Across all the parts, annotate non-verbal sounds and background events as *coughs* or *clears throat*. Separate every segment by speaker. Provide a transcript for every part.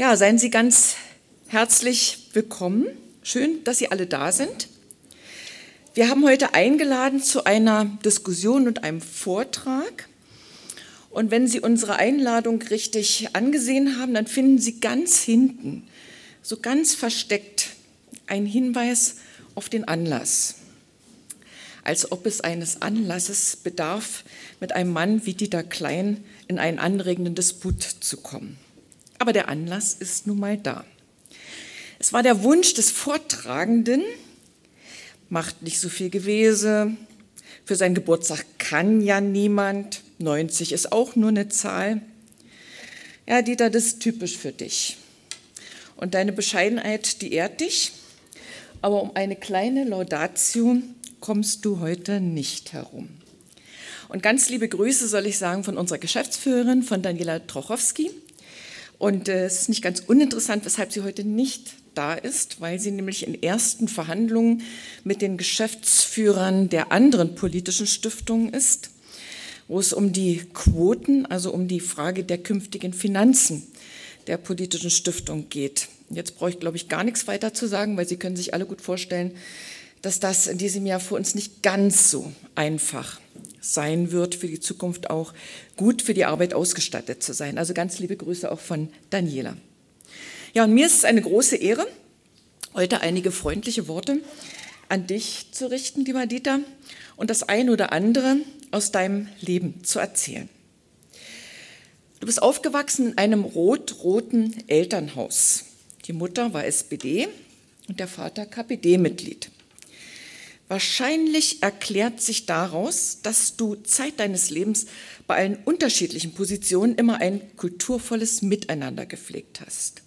Speaker 1: Ja, seien Sie ganz herzlich willkommen. Schön, dass Sie alle da sind. Wir haben heute eingeladen zu einer Diskussion und einem Vortrag. Und wenn Sie unsere Einladung richtig angesehen haben, dann finden Sie ganz hinten, so ganz versteckt, einen Hinweis auf den Anlass. Als ob es eines Anlasses bedarf, mit einem Mann wie Dieter Klein in einen anregenden Disput zu kommen. Aber der Anlass ist nun mal da. Es war der Wunsch des Vortragenden, macht nicht so viel Gewese, für seinen Geburtstag kann ja niemand, 90 ist auch nur eine Zahl. Ja, Dieter, das ist typisch für dich. Und deine Bescheidenheit, die ehrt dich, aber um eine kleine Laudatio kommst du heute nicht herum. Und ganz liebe Grüße soll ich sagen von unserer Geschäftsführerin, von Daniela Trochowski. Und äh, es ist nicht ganz uninteressant, weshalb sie heute nicht da ist, weil sie nämlich in ersten Verhandlungen mit den Geschäftsführern der anderen politischen Stiftungen ist, wo es um die Quoten, also um die Frage der künftigen Finanzen der politischen Stiftung geht. Jetzt brauche ich, glaube ich, gar nichts weiter zu sagen, weil Sie können sich alle gut vorstellen, dass das in diesem Jahr für uns nicht ganz so einfach sein wird, für die Zukunft auch gut für die Arbeit ausgestattet zu sein. Also ganz liebe Grüße auch von Daniela. Ja, und mir ist es eine große Ehre, heute einige freundliche Worte an dich zu richten, lieber Dieter, und das ein oder andere aus deinem Leben zu erzählen. Du bist aufgewachsen in einem rot-roten Elternhaus. Die Mutter war SPD und der Vater KPD-Mitglied. Wahrscheinlich erklärt sich daraus, dass du Zeit deines Lebens bei allen unterschiedlichen Positionen immer ein kulturvolles Miteinander gepflegt hast.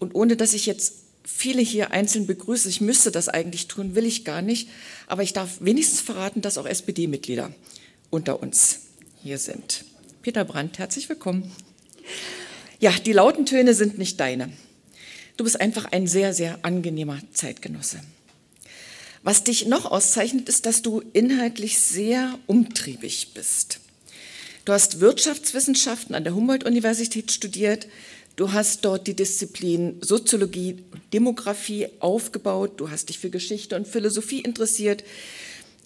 Speaker 1: Und ohne dass ich jetzt viele hier einzeln begrüße, ich müsste das eigentlich tun, will ich gar nicht, aber ich darf wenigstens verraten, dass auch SPD-Mitglieder unter uns hier sind. Peter Brandt, herzlich willkommen. Ja, die lauten Töne sind nicht deine. Du bist einfach ein sehr, sehr angenehmer Zeitgenosse. Was dich noch auszeichnet, ist, dass du inhaltlich sehr umtriebig bist. Du hast Wirtschaftswissenschaften an der Humboldt-Universität studiert. Du hast dort die Disziplin Soziologie und Demografie aufgebaut. Du hast dich für Geschichte und Philosophie interessiert.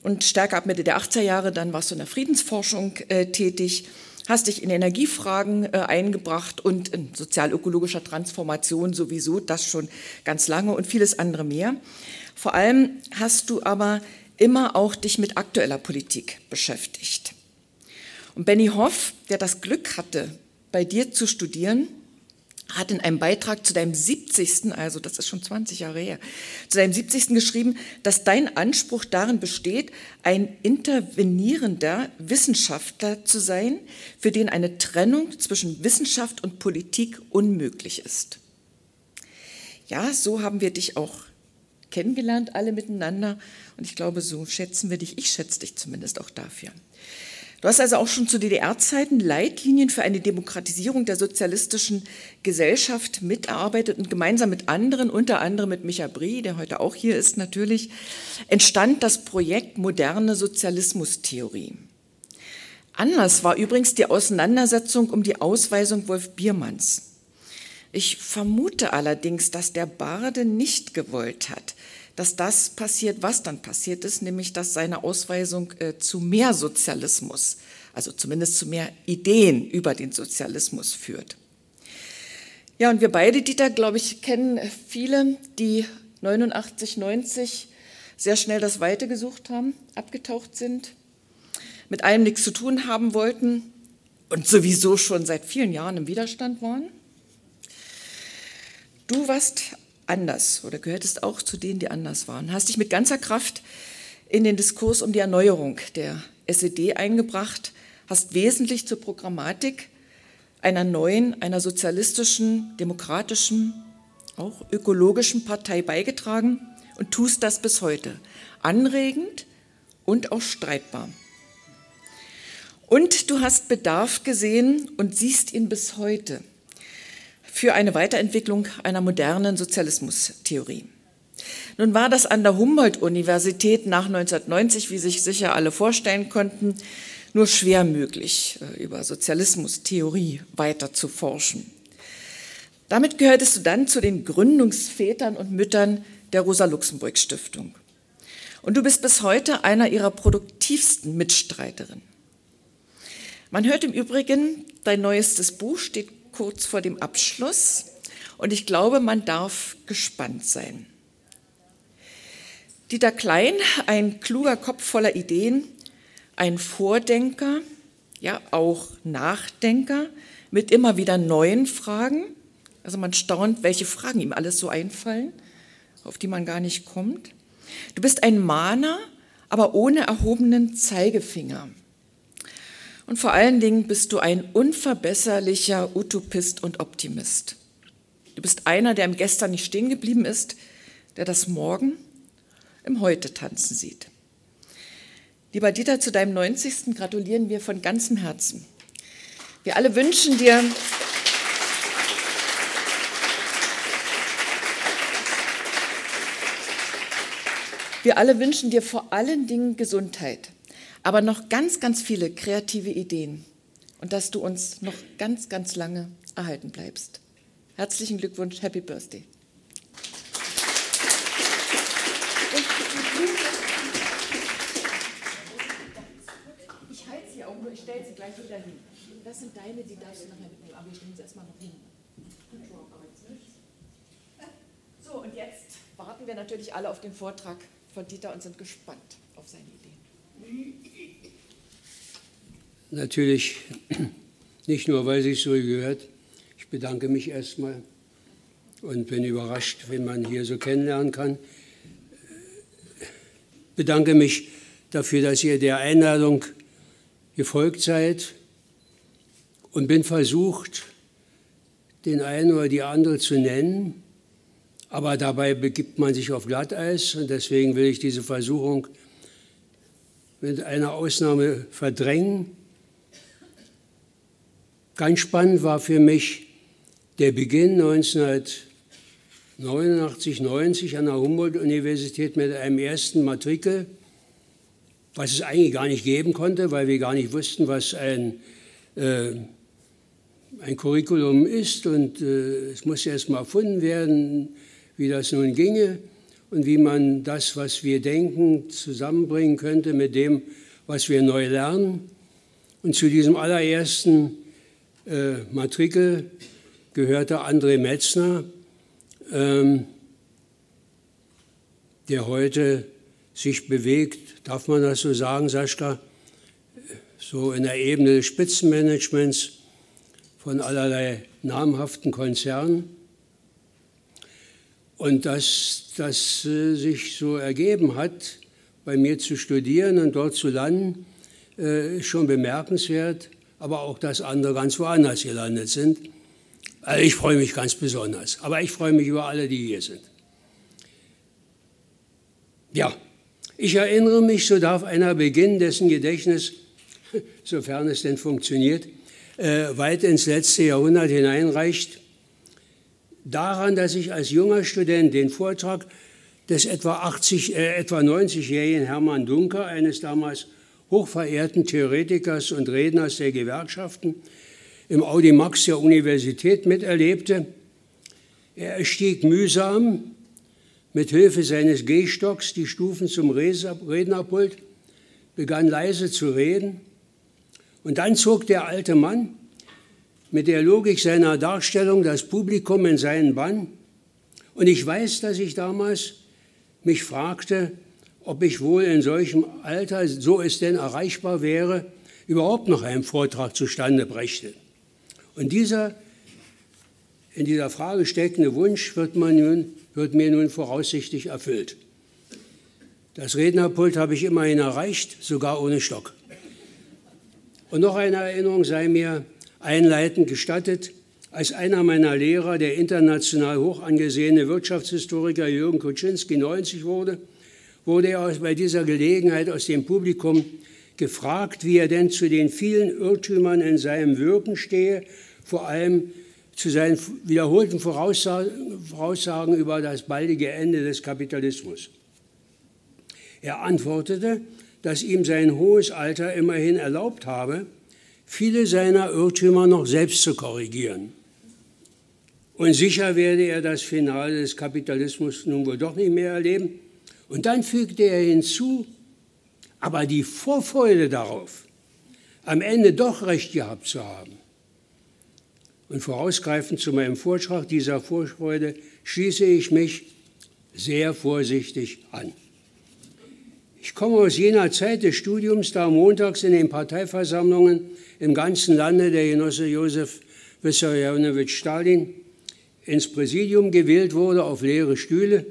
Speaker 1: Und stärker ab Mitte der 80er Jahre, dann warst du in der Friedensforschung äh, tätig, hast dich in Energiefragen äh, eingebracht und in sozialökologischer Transformation sowieso, das schon ganz lange und vieles andere mehr. Vor allem hast du aber immer auch dich mit aktueller Politik beschäftigt. Und Benny Hoff, der das Glück hatte, bei dir zu studieren, hat in einem Beitrag zu deinem 70., also das ist schon 20 Jahre her, zu deinem 70. geschrieben, dass dein Anspruch darin besteht, ein intervenierender Wissenschaftler zu sein, für den eine Trennung zwischen Wissenschaft und Politik unmöglich ist. Ja, so haben wir dich auch kennengelernt, alle miteinander. Und ich glaube, so schätzen wir dich. Ich schätze dich zumindest auch dafür. Du hast also auch schon zu DDR-Zeiten Leitlinien für eine Demokratisierung der sozialistischen Gesellschaft mitarbeitet und gemeinsam mit anderen, unter anderem mit Micha Brie, der heute auch hier ist natürlich, entstand das Projekt Moderne Sozialismustheorie. Anlass war übrigens die Auseinandersetzung um die Ausweisung Wolf Biermanns. Ich vermute allerdings, dass der Barde nicht gewollt hat, dass das passiert, was dann passiert ist, nämlich dass seine Ausweisung äh, zu mehr Sozialismus, also zumindest zu mehr Ideen über den Sozialismus führt. Ja, und wir beide, Dieter, glaube ich, kennen viele, die 89, 90 sehr schnell das Weite gesucht haben, abgetaucht sind, mit allem nichts zu tun haben wollten und sowieso schon seit vielen Jahren im Widerstand waren. Du warst anders oder gehörtest auch zu denen, die anders waren. Hast dich mit ganzer Kraft in den Diskurs um die Erneuerung der SED eingebracht, hast wesentlich zur Programmatik einer neuen, einer sozialistischen, demokratischen, auch ökologischen Partei beigetragen und tust das bis heute. Anregend und auch streitbar. Und du hast Bedarf gesehen und siehst ihn bis heute für eine Weiterentwicklung einer modernen Sozialismustheorie. Nun war das an der Humboldt-Universität nach 1990, wie sich sicher alle vorstellen konnten, nur schwer möglich, äh, über Sozialismustheorie weiter zu forschen. Damit gehörtest du dann zu den Gründungsvätern und Müttern der Rosa-Luxemburg-Stiftung. Und du bist bis heute einer ihrer produktivsten Mitstreiterinnen. Man hört im Übrigen, dein neuestes Buch steht kurz vor dem Abschluss und ich glaube, man darf gespannt sein. Dieter Klein, ein kluger Kopf voller Ideen, ein Vordenker, ja auch Nachdenker mit immer wieder neuen Fragen. Also man staunt, welche Fragen ihm alles so einfallen, auf die man gar nicht kommt. Du bist ein Mahner, aber ohne erhobenen Zeigefinger. Und vor allen Dingen bist du ein unverbesserlicher Utopist und Optimist. Du bist einer, der im Gestern nicht stehen geblieben ist, der das Morgen im Heute tanzen sieht. Lieber Dieter, zu deinem 90. gratulieren wir von ganzem Herzen. Wir alle wünschen dir Wir alle wünschen dir vor allen Dingen Gesundheit, aber noch ganz, ganz viele kreative Ideen und dass du uns noch ganz, ganz lange erhalten bleibst. Herzlichen Glückwunsch, Happy Birthday. Ich halte sie auch nur, ich stelle sie gleich wieder hin. Das sind deine, die darfst du nachher mitnehmen, aber ich stelle sie erstmal noch hin. So, und jetzt warten wir natürlich alle auf den Vortrag von Dieter und sind gespannt auf seine Ideen.
Speaker 2: Natürlich *clears throat* nicht nur, weil sich so gehört. Ich bedanke mich erstmal und bin überrascht, wenn man hier so kennenlernen kann. Bedanke mich dafür, dass ihr der Einladung gefolgt seid und bin versucht, den einen oder die andere zu nennen, aber dabei begibt man sich auf Glatteis und deswegen will ich diese Versuchung mit einer Ausnahme verdrängen. Ganz spannend war für mich der Beginn 1989, 90 an der Humboldt-Universität mit einem ersten Matrikel, was es eigentlich gar nicht geben konnte, weil wir gar nicht wussten, was ein, äh, ein Curriculum ist und äh, es muss erst mal erfunden werden wie das nun ginge und wie man das, was wir denken, zusammenbringen könnte mit dem, was wir neu lernen. Und zu diesem allerersten äh, Matrikel gehörte André Metzner, ähm, der heute sich bewegt, darf man das so sagen, Sascha, so in der Ebene des Spitzenmanagements von allerlei namhaften Konzernen. Und dass das äh, sich so ergeben hat, bei mir zu studieren und dort zu landen, äh, ist schon bemerkenswert, aber auch, dass andere ganz woanders gelandet sind. Also ich freue mich ganz besonders, aber ich freue mich über alle, die hier sind. Ja, ich erinnere mich, so darf einer beginnen, dessen Gedächtnis, *laughs* sofern es denn funktioniert, äh, weit ins letzte Jahrhundert hineinreicht daran, dass ich als junger Student den Vortrag des etwa, 80, äh, etwa 90-jährigen Hermann Dunker, eines damals hochverehrten Theoretikers und Redners der Gewerkschaften, im Audimax der Universität miterlebte. Er erstieg mühsam mit Hilfe seines Gehstocks die Stufen zum Rednerpult, begann leise zu reden und dann zog der alte Mann mit der Logik seiner Darstellung das Publikum in seinen Bann. Und ich weiß, dass ich damals mich fragte, ob ich wohl in solchem Alter, so es denn erreichbar wäre, überhaupt noch einen Vortrag zustande brächte. Und dieser in dieser Frage steckende Wunsch wird, nun, wird mir nun voraussichtlich erfüllt. Das Rednerpult habe ich immerhin erreicht, sogar ohne Stock. Und noch eine Erinnerung sei mir, einleitend gestattet. Als einer meiner Lehrer, der international hoch angesehene Wirtschaftshistoriker Jürgen Kuczynski 90 wurde, wurde er bei dieser Gelegenheit aus dem Publikum gefragt, wie er denn zu den vielen Irrtümern in seinem Wirken stehe, vor allem zu seinen wiederholten Voraussagen über das baldige Ende des Kapitalismus. Er antwortete, dass ihm sein hohes Alter immerhin erlaubt habe, viele seiner Irrtümer noch selbst zu korrigieren. Und sicher werde er das Finale des Kapitalismus nun wohl doch nicht mehr erleben. Und dann fügte er hinzu, aber die Vorfreude darauf, am Ende doch recht gehabt zu haben. Und vorausgreifend zu meinem Vortrag dieser Vorfreude schließe ich mich sehr vorsichtig an. Ich komme aus jener Zeit des Studiums, da montags in den Parteiversammlungen im ganzen Lande der Genosse Josef Wissarionowitsch Stalin ins Präsidium gewählt wurde auf leere Stühle.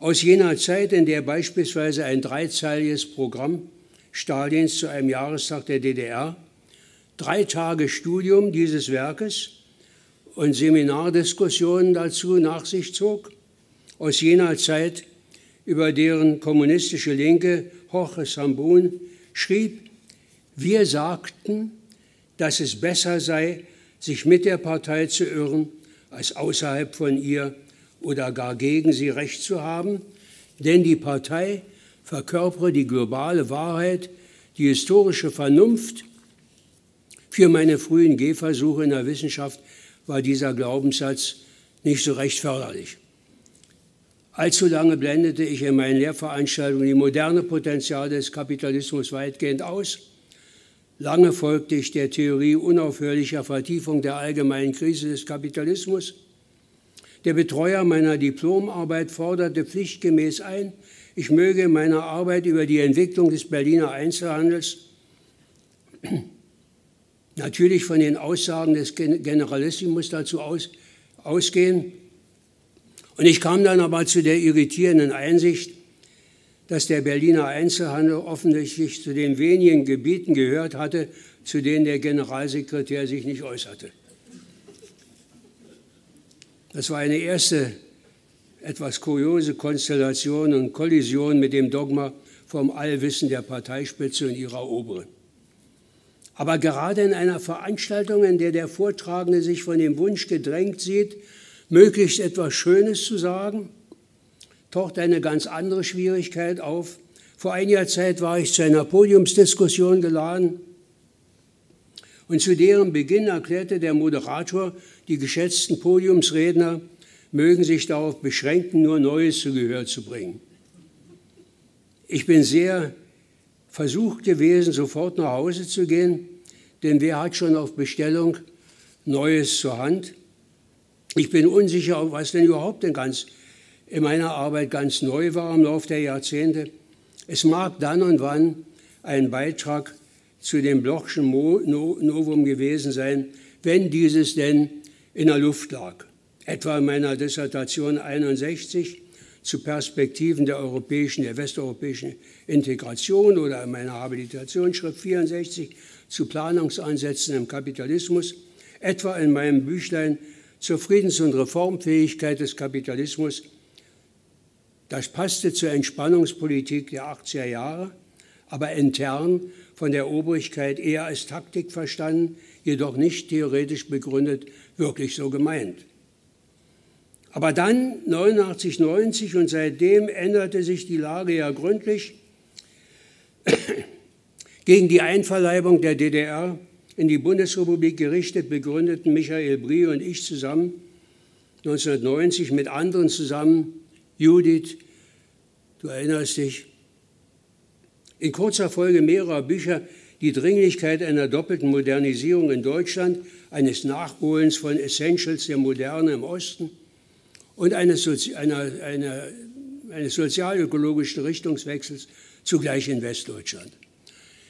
Speaker 2: Aus jener Zeit, in der beispielsweise ein dreizeiliges Programm Stalins zu einem Jahrestag der DDR, drei Tage Studium dieses Werkes und Seminardiskussionen dazu nach sich zog, aus jener Zeit, über deren kommunistische Linke Jorge Sambun schrieb, wir sagten, dass es besser sei, sich mit der Partei zu irren, als außerhalb von ihr oder gar gegen sie recht zu haben, denn die Partei verkörpere die globale Wahrheit, die historische Vernunft. Für meine frühen Gehversuche in der Wissenschaft war dieser Glaubenssatz nicht so recht förderlich. Allzu lange blendete ich in meinen Lehrveranstaltungen die moderne Potenzial des Kapitalismus weitgehend aus Lange folgte ich der Theorie unaufhörlicher Vertiefung der allgemeinen Krise des Kapitalismus. Der Betreuer meiner Diplomarbeit forderte pflichtgemäß ein, ich möge in meiner Arbeit über die Entwicklung des Berliner Einzelhandels natürlich von den Aussagen des Generalissimus dazu aus, ausgehen. Und ich kam dann aber zu der irritierenden Einsicht, dass der Berliner Einzelhandel offensichtlich zu den wenigen Gebieten gehört hatte, zu denen der Generalsekretär sich nicht äußerte. Das war eine erste etwas kuriose Konstellation und Kollision mit dem Dogma vom Allwissen der Parteispitze und ihrer Oberen. Aber gerade in einer Veranstaltung, in der der Vortragende sich von dem Wunsch gedrängt sieht, möglichst etwas Schönes zu sagen, taucht eine ganz andere Schwierigkeit auf. Vor einiger Zeit war ich zu einer Podiumsdiskussion geladen und zu deren Beginn erklärte der Moderator, die geschätzten Podiumsredner mögen sich darauf beschränken, nur Neues zu Gehör zu bringen. Ich bin sehr versucht gewesen, sofort nach Hause zu gehen, denn wer hat schon auf Bestellung Neues zur Hand? Ich bin unsicher, was denn überhaupt denn ganz in meiner Arbeit ganz neu war im Laufe der Jahrzehnte. Es mag dann und wann ein Beitrag zu dem Blochschen Novum gewesen sein, wenn dieses denn in der Luft lag. Etwa in meiner Dissertation 61 zu Perspektiven der europäischen, der westeuropäischen Integration oder in meiner Habilitationsschrift 64 zu Planungsansätzen im Kapitalismus, etwa in meinem Büchlein zur Friedens- und Reformfähigkeit des Kapitalismus das passte zur Entspannungspolitik der 80er Jahre, aber intern von der Obrigkeit eher als Taktik verstanden, jedoch nicht theoretisch begründet, wirklich so gemeint. Aber dann 89, 90 und seitdem änderte sich die Lage ja gründlich. *coughs* Gegen die Einverleibung der DDR in die Bundesrepublik gerichtet begründeten Michael Brie und ich zusammen 1990 mit anderen zusammen Judith, du erinnerst dich, in kurzer Folge mehrerer Bücher die Dringlichkeit einer doppelten Modernisierung in Deutschland, eines Nachholens von Essentials der Moderne im Osten und eines, Sozi einer, einer, eines sozialökologischen Richtungswechsels zugleich in Westdeutschland.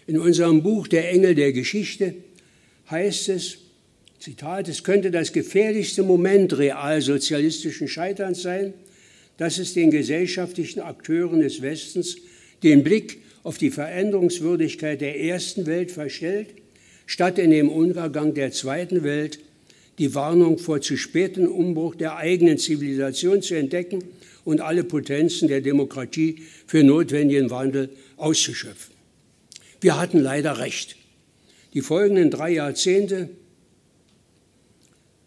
Speaker 2: In unserem Buch Der Engel der Geschichte heißt es, Zitat, es könnte das gefährlichste Moment realsozialistischen Scheiterns sein, dass es den gesellschaftlichen Akteuren des Westens den Blick auf die Veränderungswürdigkeit der ersten Welt verstellt, statt in dem Untergang der zweiten Welt die Warnung vor zu späten Umbruch der eigenen Zivilisation zu entdecken und alle Potenzen der Demokratie für notwendigen Wandel auszuschöpfen. Wir hatten leider recht. Die folgenden drei Jahrzehnte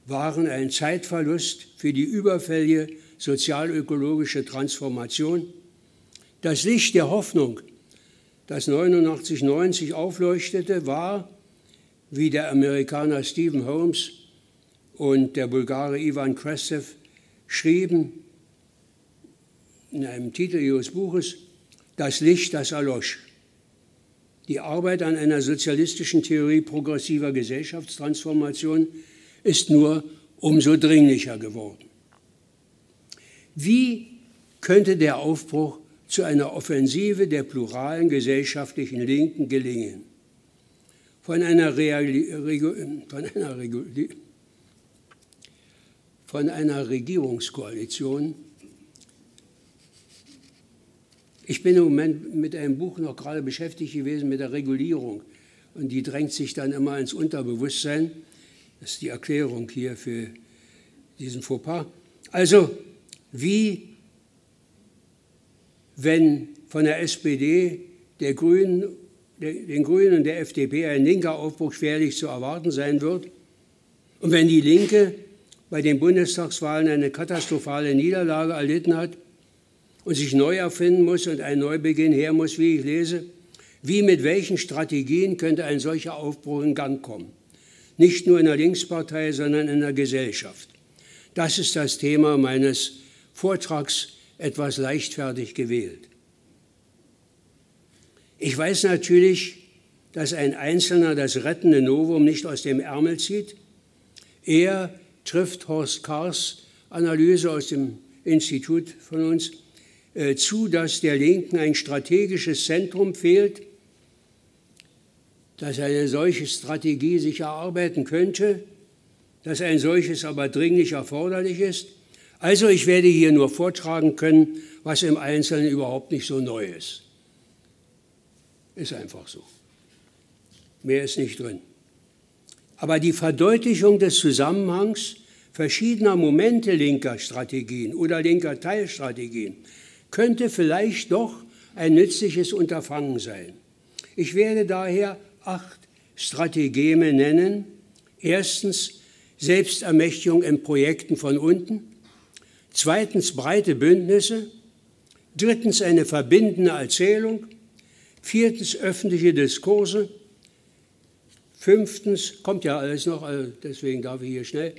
Speaker 2: waren ein Zeitverlust für die überfällige sozialökologische Transformation. Das Licht der Hoffnung, das 89-90 aufleuchtete, war, wie der Amerikaner Stephen Holmes und der Bulgare Ivan Krestev schrieben in einem Titel ihres Buches Das Licht, das erlosch. Die Arbeit an einer sozialistischen Theorie progressiver Gesellschaftstransformation ist nur umso dringlicher geworden. Wie könnte der Aufbruch zu einer Offensive der pluralen gesellschaftlichen Linken gelingen? Von einer, Reali von einer, von einer Regierungskoalition. Ich bin im Moment mit einem Buch noch gerade beschäftigt gewesen mit der Regulierung. Und die drängt sich dann immer ins Unterbewusstsein. Das ist die Erklärung hier für diesen Fauxpas. Also, wie wenn von der SPD, der Grünen, den Grünen und der FDP ein linker Aufbruch schwerlich zu erwarten sein wird. Und wenn die Linke bei den Bundestagswahlen eine katastrophale Niederlage erlitten hat und sich neu erfinden muss und ein Neubeginn her muss, wie ich lese, wie mit welchen Strategien könnte ein solcher Aufbruch in Gang kommen? nicht nur in der Linkspartei, sondern in der Gesellschaft. Das ist das Thema meines Vortrags etwas leichtfertig gewählt. Ich weiß natürlich, dass ein Einzelner das rettende Novum nicht aus dem Ärmel zieht. Er trifft Horst Kahrs Analyse aus dem Institut von uns äh, zu, dass der Linken ein strategisches Zentrum fehlt, dass eine solche Strategie sich erarbeiten könnte, dass ein solches aber dringlich erforderlich ist. Also ich werde hier nur vortragen können, was im Einzelnen überhaupt nicht so neu ist. Ist einfach so. Mehr ist nicht drin. Aber die Verdeutlichung des Zusammenhangs verschiedener Momente linker Strategien oder linker Teilstrategien könnte vielleicht doch ein nützliches Unterfangen sein. Ich werde daher acht Strategeme nennen. Erstens Selbstermächtigung in Projekten von unten. Zweitens breite Bündnisse. Drittens eine verbindende Erzählung. Viertens öffentliche Diskurse. Fünftens, kommt ja alles noch, also deswegen darf ich hier schnell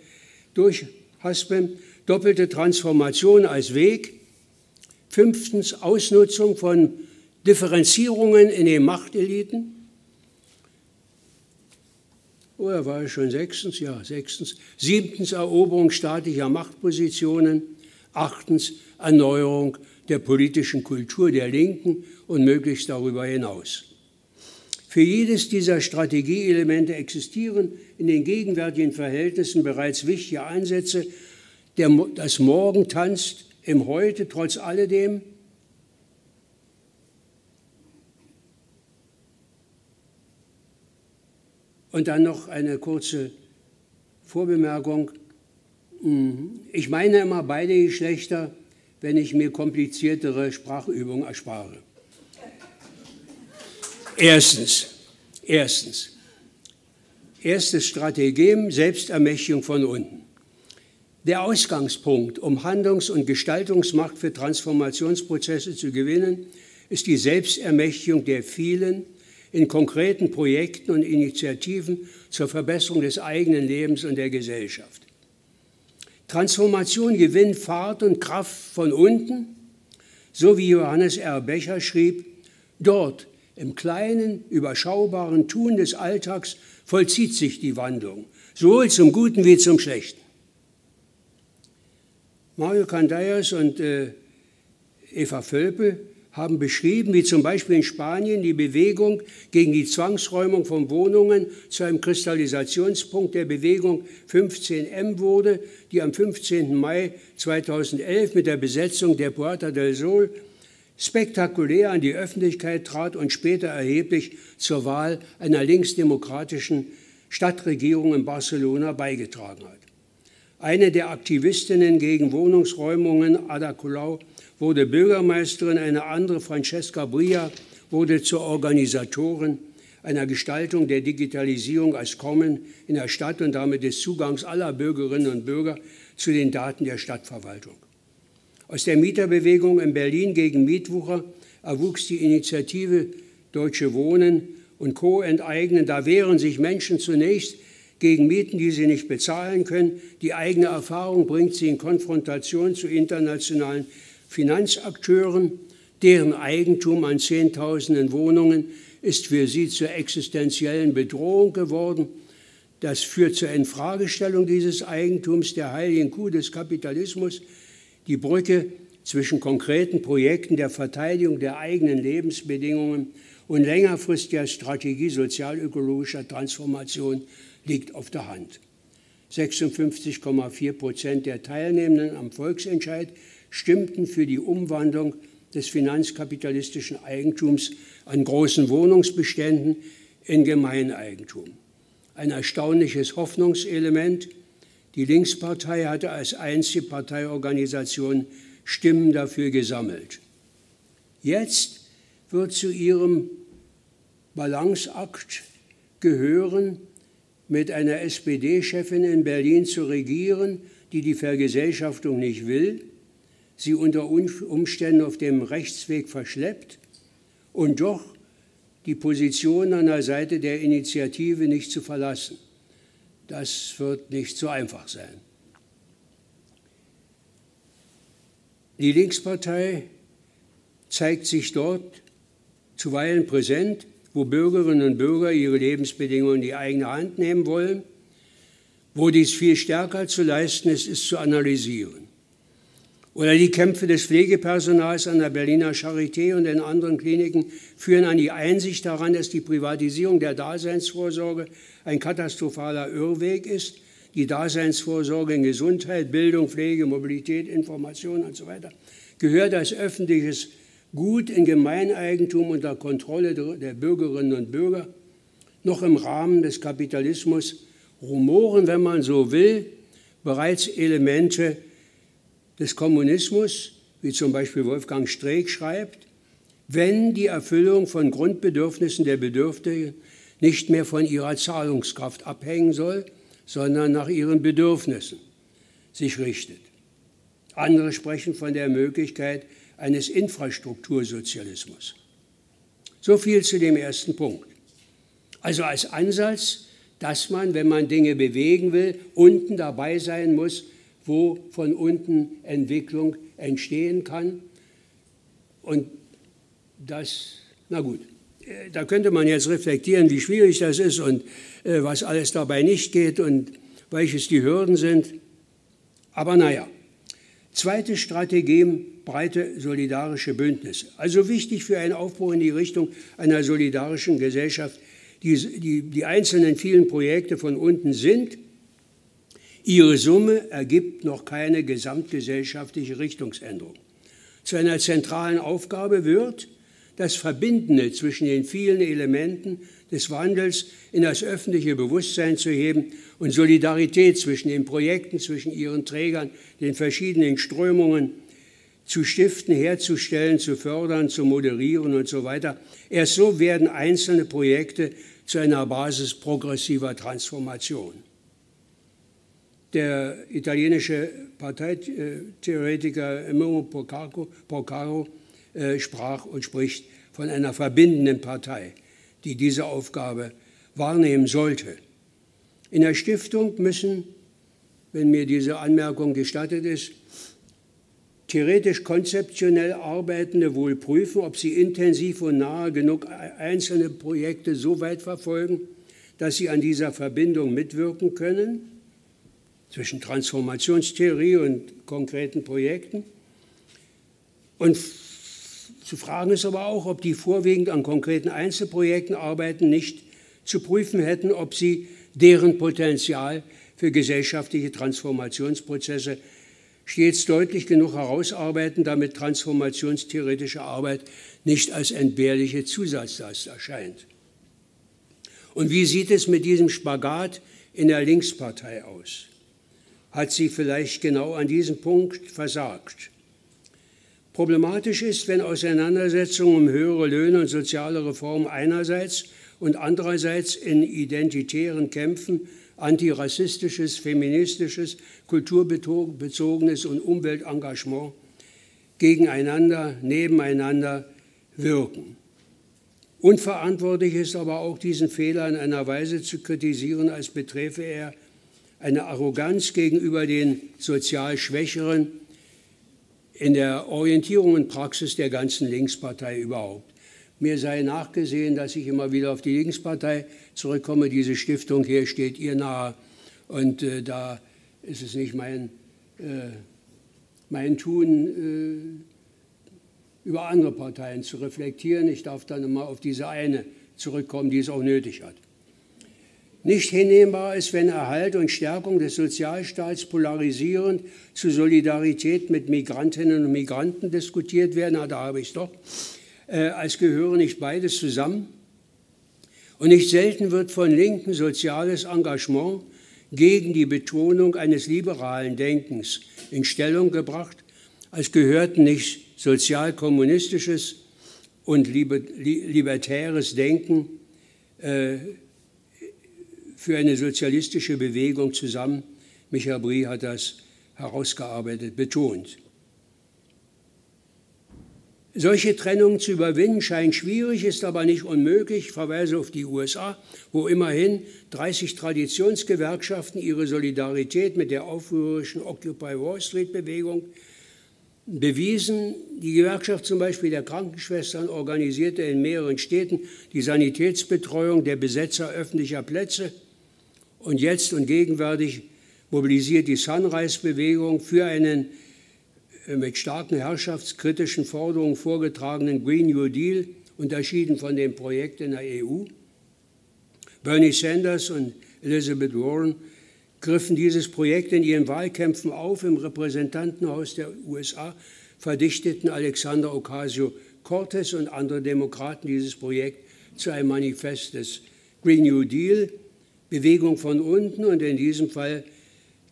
Speaker 2: durchhaspeln, doppelte Transformation als Weg. Fünftens, Ausnutzung von Differenzierungen in den Machteliten. Oder war es schon sechstens? Ja, sechstens. Siebtens Eroberung staatlicher Machtpositionen. Achtens Erneuerung der politischen Kultur der Linken und möglichst darüber hinaus. Für jedes dieser Strategieelemente existieren in den gegenwärtigen Verhältnissen bereits wichtige Ansätze. Der, das Morgen tanzt im Heute trotz alledem Und dann noch eine kurze Vorbemerkung. Hm, ich meine immer beide Geschlechter, wenn ich mir kompliziertere Sprachübungen erspare. Erstens, erstens, erstes Strategem, Selbstermächtigung von unten. Der Ausgangspunkt, um Handlungs- und Gestaltungsmacht für Transformationsprozesse zu gewinnen, ist die Selbstermächtigung der vielen, in konkreten Projekten und Initiativen zur Verbesserung des eigenen Lebens und der Gesellschaft. Transformation gewinnt Fahrt und Kraft von unten, so wie Johannes R. Becher schrieb, dort im kleinen, überschaubaren Tun des Alltags vollzieht sich die Wandlung, sowohl zum Guten wie zum Schlechten. Mario Candayas und äh, Eva Völpel haben beschrieben, wie zum Beispiel in Spanien die Bewegung gegen die Zwangsräumung von Wohnungen zu einem Kristallisationspunkt der Bewegung 15M wurde, die am 15. Mai 2011 mit der Besetzung der Puerta del Sol spektakulär an die Öffentlichkeit trat und später erheblich zur Wahl einer linksdemokratischen Stadtregierung in Barcelona beigetragen hat. Eine der Aktivistinnen gegen Wohnungsräumungen, Ada Colau, wurde Bürgermeisterin, eine andere, Francesca Bria, wurde zur Organisatorin einer Gestaltung der Digitalisierung als Kommen in der Stadt und damit des Zugangs aller Bürgerinnen und Bürger zu den Daten der Stadtverwaltung. Aus der Mieterbewegung in Berlin gegen Mietwucher erwuchs die Initiative Deutsche Wohnen und Co. enteignen. Da wehren sich Menschen zunächst gegen Mieten, die sie nicht bezahlen können. Die eigene Erfahrung bringt sie in Konfrontation zu internationalen Finanzakteuren. Deren Eigentum an Zehntausenden Wohnungen ist für sie zur existenziellen Bedrohung geworden. Das führt zur Infragestellung dieses Eigentums, der heiligen Kuh des Kapitalismus. Die Brücke zwischen konkreten Projekten der Verteidigung der eigenen Lebensbedingungen und längerfristiger Strategie sozialökologischer Transformation liegt auf der Hand. 56,4 Prozent der Teilnehmenden am Volksentscheid stimmten für die Umwandlung des finanzkapitalistischen Eigentums an großen Wohnungsbeständen in Gemeineigentum. Ein erstaunliches Hoffnungselement. Die Linkspartei hatte als einzige Parteiorganisation Stimmen dafür gesammelt. Jetzt wird zu ihrem Balanceakt gehören, mit einer SPD-Chefin in Berlin zu regieren, die die Vergesellschaftung nicht will, sie unter Umständen auf dem Rechtsweg verschleppt und doch die Position an der Seite der Initiative nicht zu verlassen. Das wird nicht so einfach sein. Die Linkspartei zeigt sich dort zuweilen präsent, wo Bürgerinnen und Bürger ihre Lebensbedingungen in die eigene Hand nehmen wollen. Wo dies viel stärker zu leisten ist, ist zu analysieren. Oder die Kämpfe des Pflegepersonals an der Berliner Charité und in anderen Kliniken führen an die Einsicht daran, dass die Privatisierung der Daseinsvorsorge ein katastrophaler Irrweg ist. Die Daseinsvorsorge in Gesundheit, Bildung, Pflege, Mobilität, Information und so weiter gehört als öffentliches Gut in Gemeineigentum unter Kontrolle der Bürgerinnen und Bürger, noch im Rahmen des Kapitalismus rumoren, wenn man so will, bereits Elemente des Kommunismus, wie zum Beispiel Wolfgang Streeck schreibt, wenn die Erfüllung von Grundbedürfnissen der Bedürftigen nicht mehr von ihrer Zahlungskraft abhängen soll, sondern nach ihren Bedürfnissen sich richtet. Andere sprechen von der Möglichkeit eines Infrastruktursozialismus. So viel zu dem ersten Punkt. Also als Ansatz, dass man, wenn man Dinge bewegen will, unten dabei sein muss, wo von unten Entwicklung entstehen kann. Und das, na gut, äh, da könnte man jetzt reflektieren, wie schwierig das ist und äh, was alles dabei nicht geht und welches die Hürden sind. Aber naja, zweite Strategie, breite solidarische Bündnisse. Also wichtig für einen Aufbruch in die Richtung einer solidarischen Gesellschaft. Die, die, die einzelnen vielen Projekte von unten sind. Ihre Summe ergibt noch keine gesamtgesellschaftliche Richtungsänderung. Zu einer zentralen Aufgabe wird, das Verbindende zwischen den vielen Elementen des Wandels in das öffentliche Bewusstsein zu heben und Solidarität zwischen den Projekten, zwischen ihren Trägern, den verschiedenen Strömungen zu stiften, herzustellen, zu fördern, zu moderieren und so weiter. Erst so werden einzelne Projekte zu einer Basis progressiver Transformation. Der italienische Parteitheoretiker Emilio Porcaro äh, sprach und spricht von einer verbindenden Partei, die diese Aufgabe wahrnehmen sollte. In der Stiftung müssen, wenn mir diese Anmerkung gestattet ist, theoretisch konzeptionell Arbeitende wohl prüfen, ob sie intensiv und nahe genug einzelne Projekte so weit verfolgen, dass sie an dieser Verbindung mitwirken können zwischen Transformationstheorie und konkreten Projekten. Und zu fragen ist aber auch, ob die vorwiegend an konkreten Einzelprojekten arbeiten, nicht zu prüfen hätten, ob sie deren Potenzial für gesellschaftliche Transformationsprozesse stets deutlich genug herausarbeiten, damit transformationstheoretische Arbeit nicht als entbehrliche Zusatzlast erscheint. Und wie sieht es mit diesem Spagat in der Linkspartei aus? Hat sie vielleicht genau an diesem Punkt versagt? Problematisch ist, wenn Auseinandersetzungen um höhere Löhne und soziale Reformen einerseits und andererseits in identitären Kämpfen antirassistisches, feministisches, kulturbezogenes und Umweltengagement gegeneinander, nebeneinander wirken. Unverantwortlich ist aber auch diesen Fehler in einer Weise zu kritisieren, als beträfe er eine Arroganz gegenüber den sozial Schwächeren in der Orientierung und Praxis der ganzen Linkspartei überhaupt. Mir sei nachgesehen, dass ich immer wieder auf die Linkspartei zurückkomme. Diese Stiftung hier steht ihr nahe und äh, da ist es nicht mein, äh, mein Tun, äh, über andere Parteien zu reflektieren. Ich darf dann immer auf diese eine zurückkommen, die es auch nötig hat. Nicht hinnehmbar ist, wenn Erhalt und Stärkung des Sozialstaats polarisierend zu Solidarität mit Migrantinnen und Migranten diskutiert werden. Na, da habe ich es doch. Äh, als gehöre nicht beides zusammen. Und nicht selten wird von Linken soziales Engagement gegen die Betonung eines liberalen Denkens in Stellung gebracht, als gehörten nicht sozialkommunistisches und libertäres Denken äh, für eine sozialistische Bewegung zusammen. Michael Brie hat das herausgearbeitet, betont. Solche Trennungen zu überwinden scheint schwierig, ist aber nicht unmöglich. Ich verweise auf die USA, wo immerhin 30 Traditionsgewerkschaften ihre Solidarität mit der aufrührerischen Occupy Wall Street Bewegung bewiesen. Die Gewerkschaft zum Beispiel der Krankenschwestern organisierte in mehreren Städten die Sanitätsbetreuung der Besetzer öffentlicher Plätze. Und jetzt und gegenwärtig mobilisiert die Sunrise-Bewegung für einen äh, mit starken herrschaftskritischen Forderungen vorgetragenen Green New Deal, unterschieden von dem Projekt in der EU. Bernie Sanders und Elizabeth Warren griffen dieses Projekt in ihren Wahlkämpfen auf. Im Repräsentantenhaus der USA verdichteten Alexander Ocasio-Cortez und andere Demokraten dieses Projekt zu einem Manifest des Green New Deal, Bewegung von unten und in diesem Fall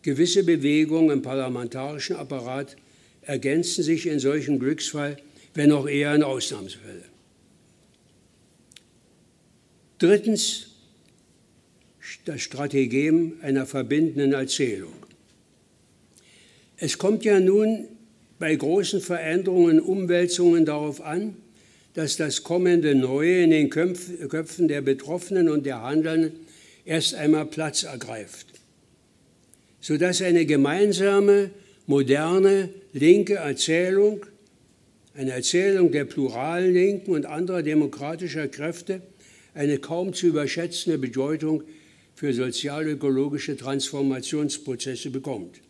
Speaker 2: gewisse Bewegungen im parlamentarischen Apparat ergänzen sich in solchem Glücksfall, wenn auch eher in Ausnahmsfällen. Drittens, das Strategem einer verbindenden Erzählung. Es kommt ja nun bei großen Veränderungen Umwälzungen darauf an, dass das kommende Neue in den Köpfen der Betroffenen und der Handelnden erst einmal Platz ergreift, sodass eine gemeinsame, moderne, linke Erzählung, eine Erzählung der pluralen Linken und anderer demokratischer Kräfte, eine kaum zu überschätzende Bedeutung für sozialökologische Transformationsprozesse bekommt.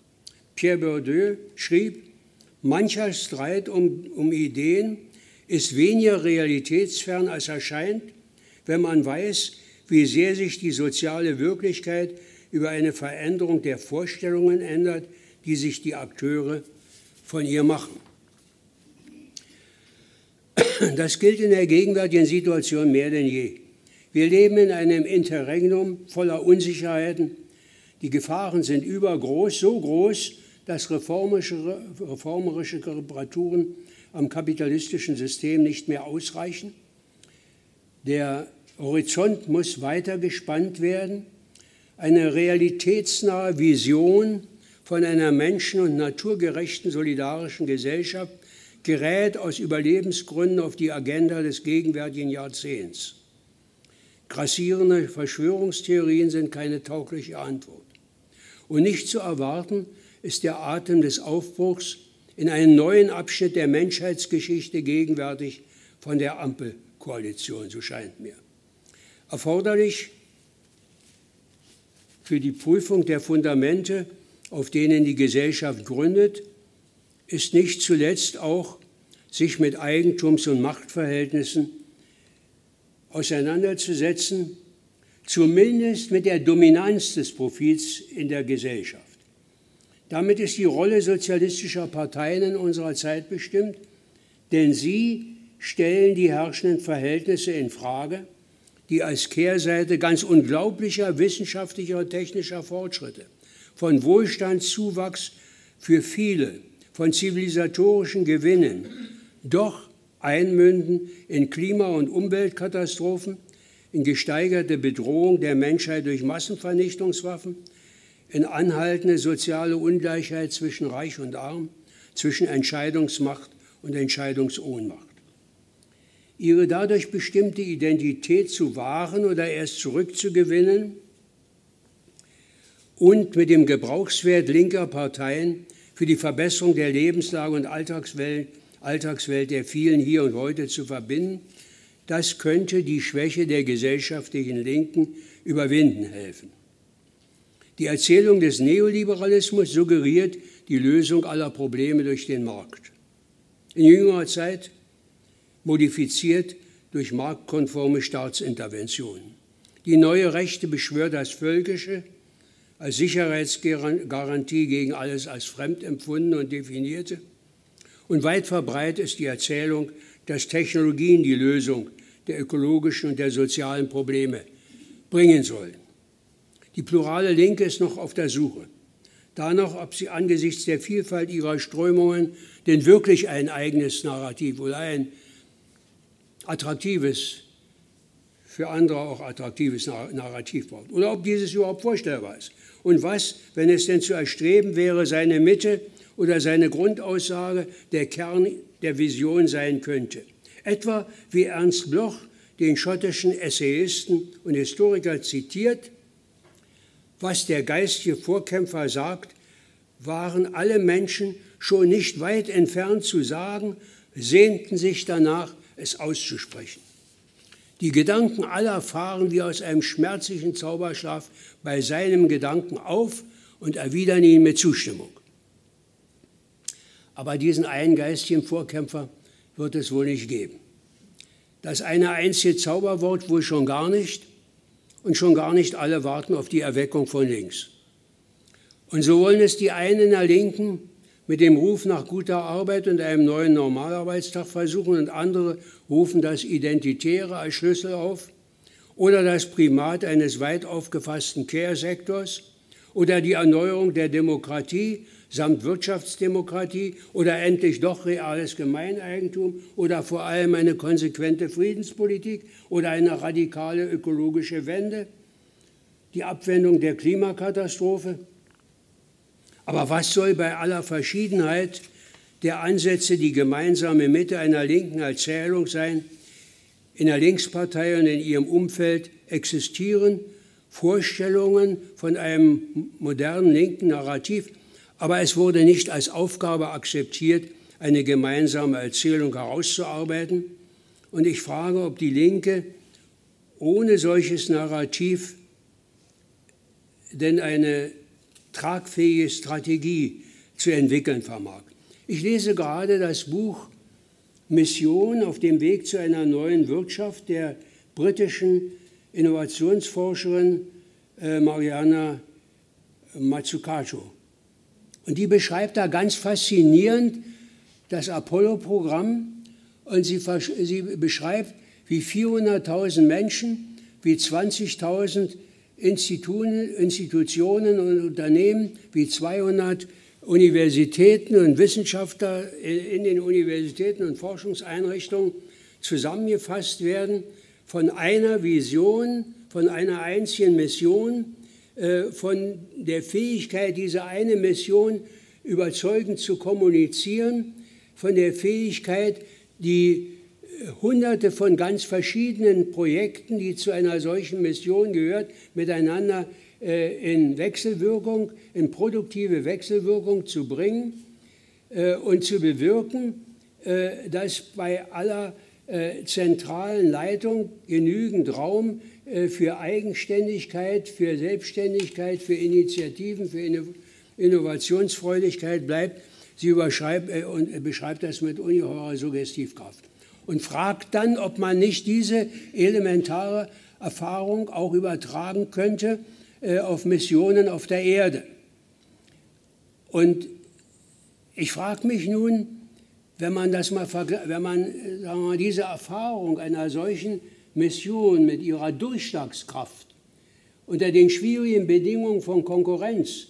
Speaker 2: Pierre Bourdieu schrieb, mancher Streit um, um Ideen ist weniger realitätsfern als erscheint, wenn man weiß, wie sehr sich die soziale Wirklichkeit über eine Veränderung der Vorstellungen ändert, die sich die Akteure von ihr machen. Das gilt in der gegenwärtigen Situation mehr denn je. Wir leben in einem Interregnum voller Unsicherheiten. Die Gefahren sind übergroß, so groß, dass reformische, reformerische Reparaturen am kapitalistischen System nicht mehr ausreichen. Der Horizont muss weiter gespannt werden. Eine realitätsnahe Vision von einer menschen- und naturgerechten solidarischen Gesellschaft gerät aus Überlebensgründen auf die Agenda des gegenwärtigen Jahrzehnts. Grassierende Verschwörungstheorien sind keine taugliche Antwort. Und nicht zu erwarten ist der Atem des Aufbruchs in einen neuen Abschnitt der Menschheitsgeschichte gegenwärtig von der Ampelkoalition, so scheint mir. Erforderlich für die Prüfung der Fundamente, auf denen die Gesellschaft gründet, ist nicht zuletzt auch, sich mit Eigentums- und Machtverhältnissen auseinanderzusetzen, zumindest mit der Dominanz des Profits in der Gesellschaft. Damit ist die Rolle sozialistischer Parteien in unserer Zeit bestimmt, denn sie stellen die herrschenden Verhältnisse in Frage, die als Kehrseite ganz unglaublicher wissenschaftlicher und technischer Fortschritte, von Wohlstandszuwachs für viele, von zivilisatorischen Gewinnen, doch einmünden in Klima- und Umweltkatastrophen, in gesteigerte Bedrohung der Menschheit durch Massenvernichtungswaffen, in anhaltende soziale Ungleichheit zwischen Reich und Arm, zwischen Entscheidungsmacht und Entscheidungsohnmacht. Ihre dadurch bestimmte Identität zu wahren oder erst zurückzugewinnen und mit dem Gebrauchswert linker Parteien für die Verbesserung der Lebenslage und Alltagswelt, Alltagswelt der vielen hier und heute zu verbinden, das könnte die Schwäche der gesellschaftlichen Linken überwinden helfen. Die Erzählung des Neoliberalismus suggeriert die Lösung aller Probleme durch den Markt. In jüngerer Zeit modifiziert durch marktkonforme Staatsinterventionen. Die neue Rechte beschwört das Völkische als Sicherheitsgarantie gegen alles als fremd empfunden und definierte. Und weit verbreitet ist die Erzählung, dass Technologien die Lösung der ökologischen und der sozialen Probleme bringen sollen. Die plurale Linke ist noch auf der Suche danach, ob sie angesichts der Vielfalt ihrer Strömungen denn wirklich ein eigenes Narrativ oder ein attraktives, für andere auch attraktives Narrativ braucht. Oder ob dieses überhaupt vorstellbar ist. Und was, wenn es denn zu erstreben wäre, seine Mitte oder seine Grundaussage der Kern der Vision sein könnte. Etwa wie Ernst Bloch den schottischen Essayisten und Historiker zitiert, was der geistige Vorkämpfer sagt, waren alle Menschen schon nicht weit entfernt zu sagen, sehnten sich danach, es auszusprechen. Die Gedanken aller fahren wie aus einem schmerzlichen Zauberschlaf bei seinem Gedanken auf und erwidern ihn mit Zustimmung. Aber diesen einen geistigen Vorkämpfer wird es wohl nicht geben. Das eine einzige Zauberwort wohl schon gar nicht und schon gar nicht alle warten auf die Erweckung von links. Und so wollen es die einen in der Linken mit dem Ruf nach guter Arbeit und einem neuen Normalarbeitstag versuchen und andere rufen das Identitäre als Schlüssel auf oder das Primat eines weit aufgefassten Care-Sektors oder die Erneuerung der Demokratie samt Wirtschaftsdemokratie oder endlich doch reales Gemeineigentum oder vor allem eine konsequente Friedenspolitik oder eine radikale ökologische Wende, die Abwendung der Klimakatastrophe aber was soll bei aller Verschiedenheit der Ansätze die gemeinsame Mitte einer linken Erzählung sein? In der Linkspartei und in ihrem Umfeld existieren Vorstellungen von einem modernen linken Narrativ, aber es wurde nicht als Aufgabe akzeptiert, eine gemeinsame Erzählung herauszuarbeiten. Und ich frage, ob die Linke ohne solches Narrativ denn eine tragfähige Strategie zu entwickeln vermag. Ich lese gerade das Buch Mission auf dem Weg zu einer neuen Wirtschaft der britischen Innovationsforscherin äh, Mariana Mazzucato. Und die beschreibt da ganz faszinierend das Apollo-Programm und sie, sie beschreibt, wie 400.000 Menschen, wie 20.000 Institutionen und Unternehmen wie 200 Universitäten und Wissenschaftler in den Universitäten und Forschungseinrichtungen zusammengefasst werden von einer Vision, von einer einzigen Mission, äh, von der Fähigkeit, diese eine Mission überzeugend zu kommunizieren, von der Fähigkeit, die hunderte von ganz verschiedenen Projekten, die zu einer solchen Mission gehört, miteinander äh, in Wechselwirkung, in produktive Wechselwirkung zu bringen äh, und zu bewirken, äh, dass bei aller zentralen Leitung genügend Raum für Eigenständigkeit, für Selbstständigkeit, für Initiativen, für Innovationsfreudigkeit bleibt. Sie beschreibt das mit ungeheurer Suggestivkraft und fragt dann, ob man nicht diese elementare Erfahrung auch übertragen könnte äh, auf Missionen auf der Erde. Und ich frage mich nun, wenn man, das mal, wenn man sagen wir mal, diese Erfahrung einer solchen Mission mit ihrer Durchschlagskraft unter den schwierigen Bedingungen von Konkurrenz,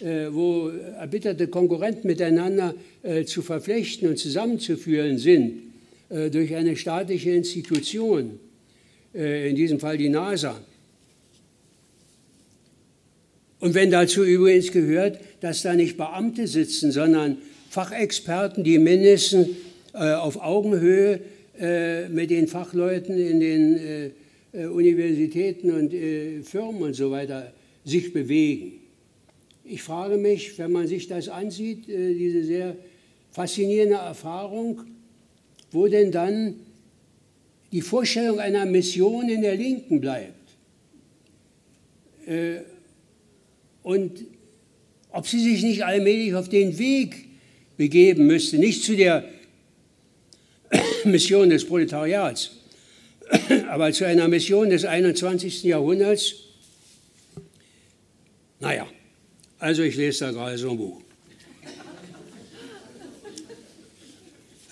Speaker 2: äh, wo erbitterte Konkurrenten miteinander äh, zu verflechten und zusammenzuführen sind, äh, durch eine staatliche Institution, äh, in diesem Fall die NASA. Und wenn dazu übrigens gehört, dass da nicht Beamte sitzen, sondern Fachexperten, die mindestens äh, auf Augenhöhe äh, mit den Fachleuten in den äh, äh, Universitäten und äh, Firmen und so weiter sich bewegen. Ich frage mich, wenn man sich das ansieht, äh, diese sehr faszinierende Erfahrung, wo denn dann die Vorstellung einer Mission in der Linken bleibt. Und ob sie sich nicht allmählich auf den Weg begeben müsste, nicht zu der *coughs* Mission des Proletariats, *coughs* aber zu einer Mission des 21. Jahrhunderts. Naja, also ich lese da gerade so ein Buch.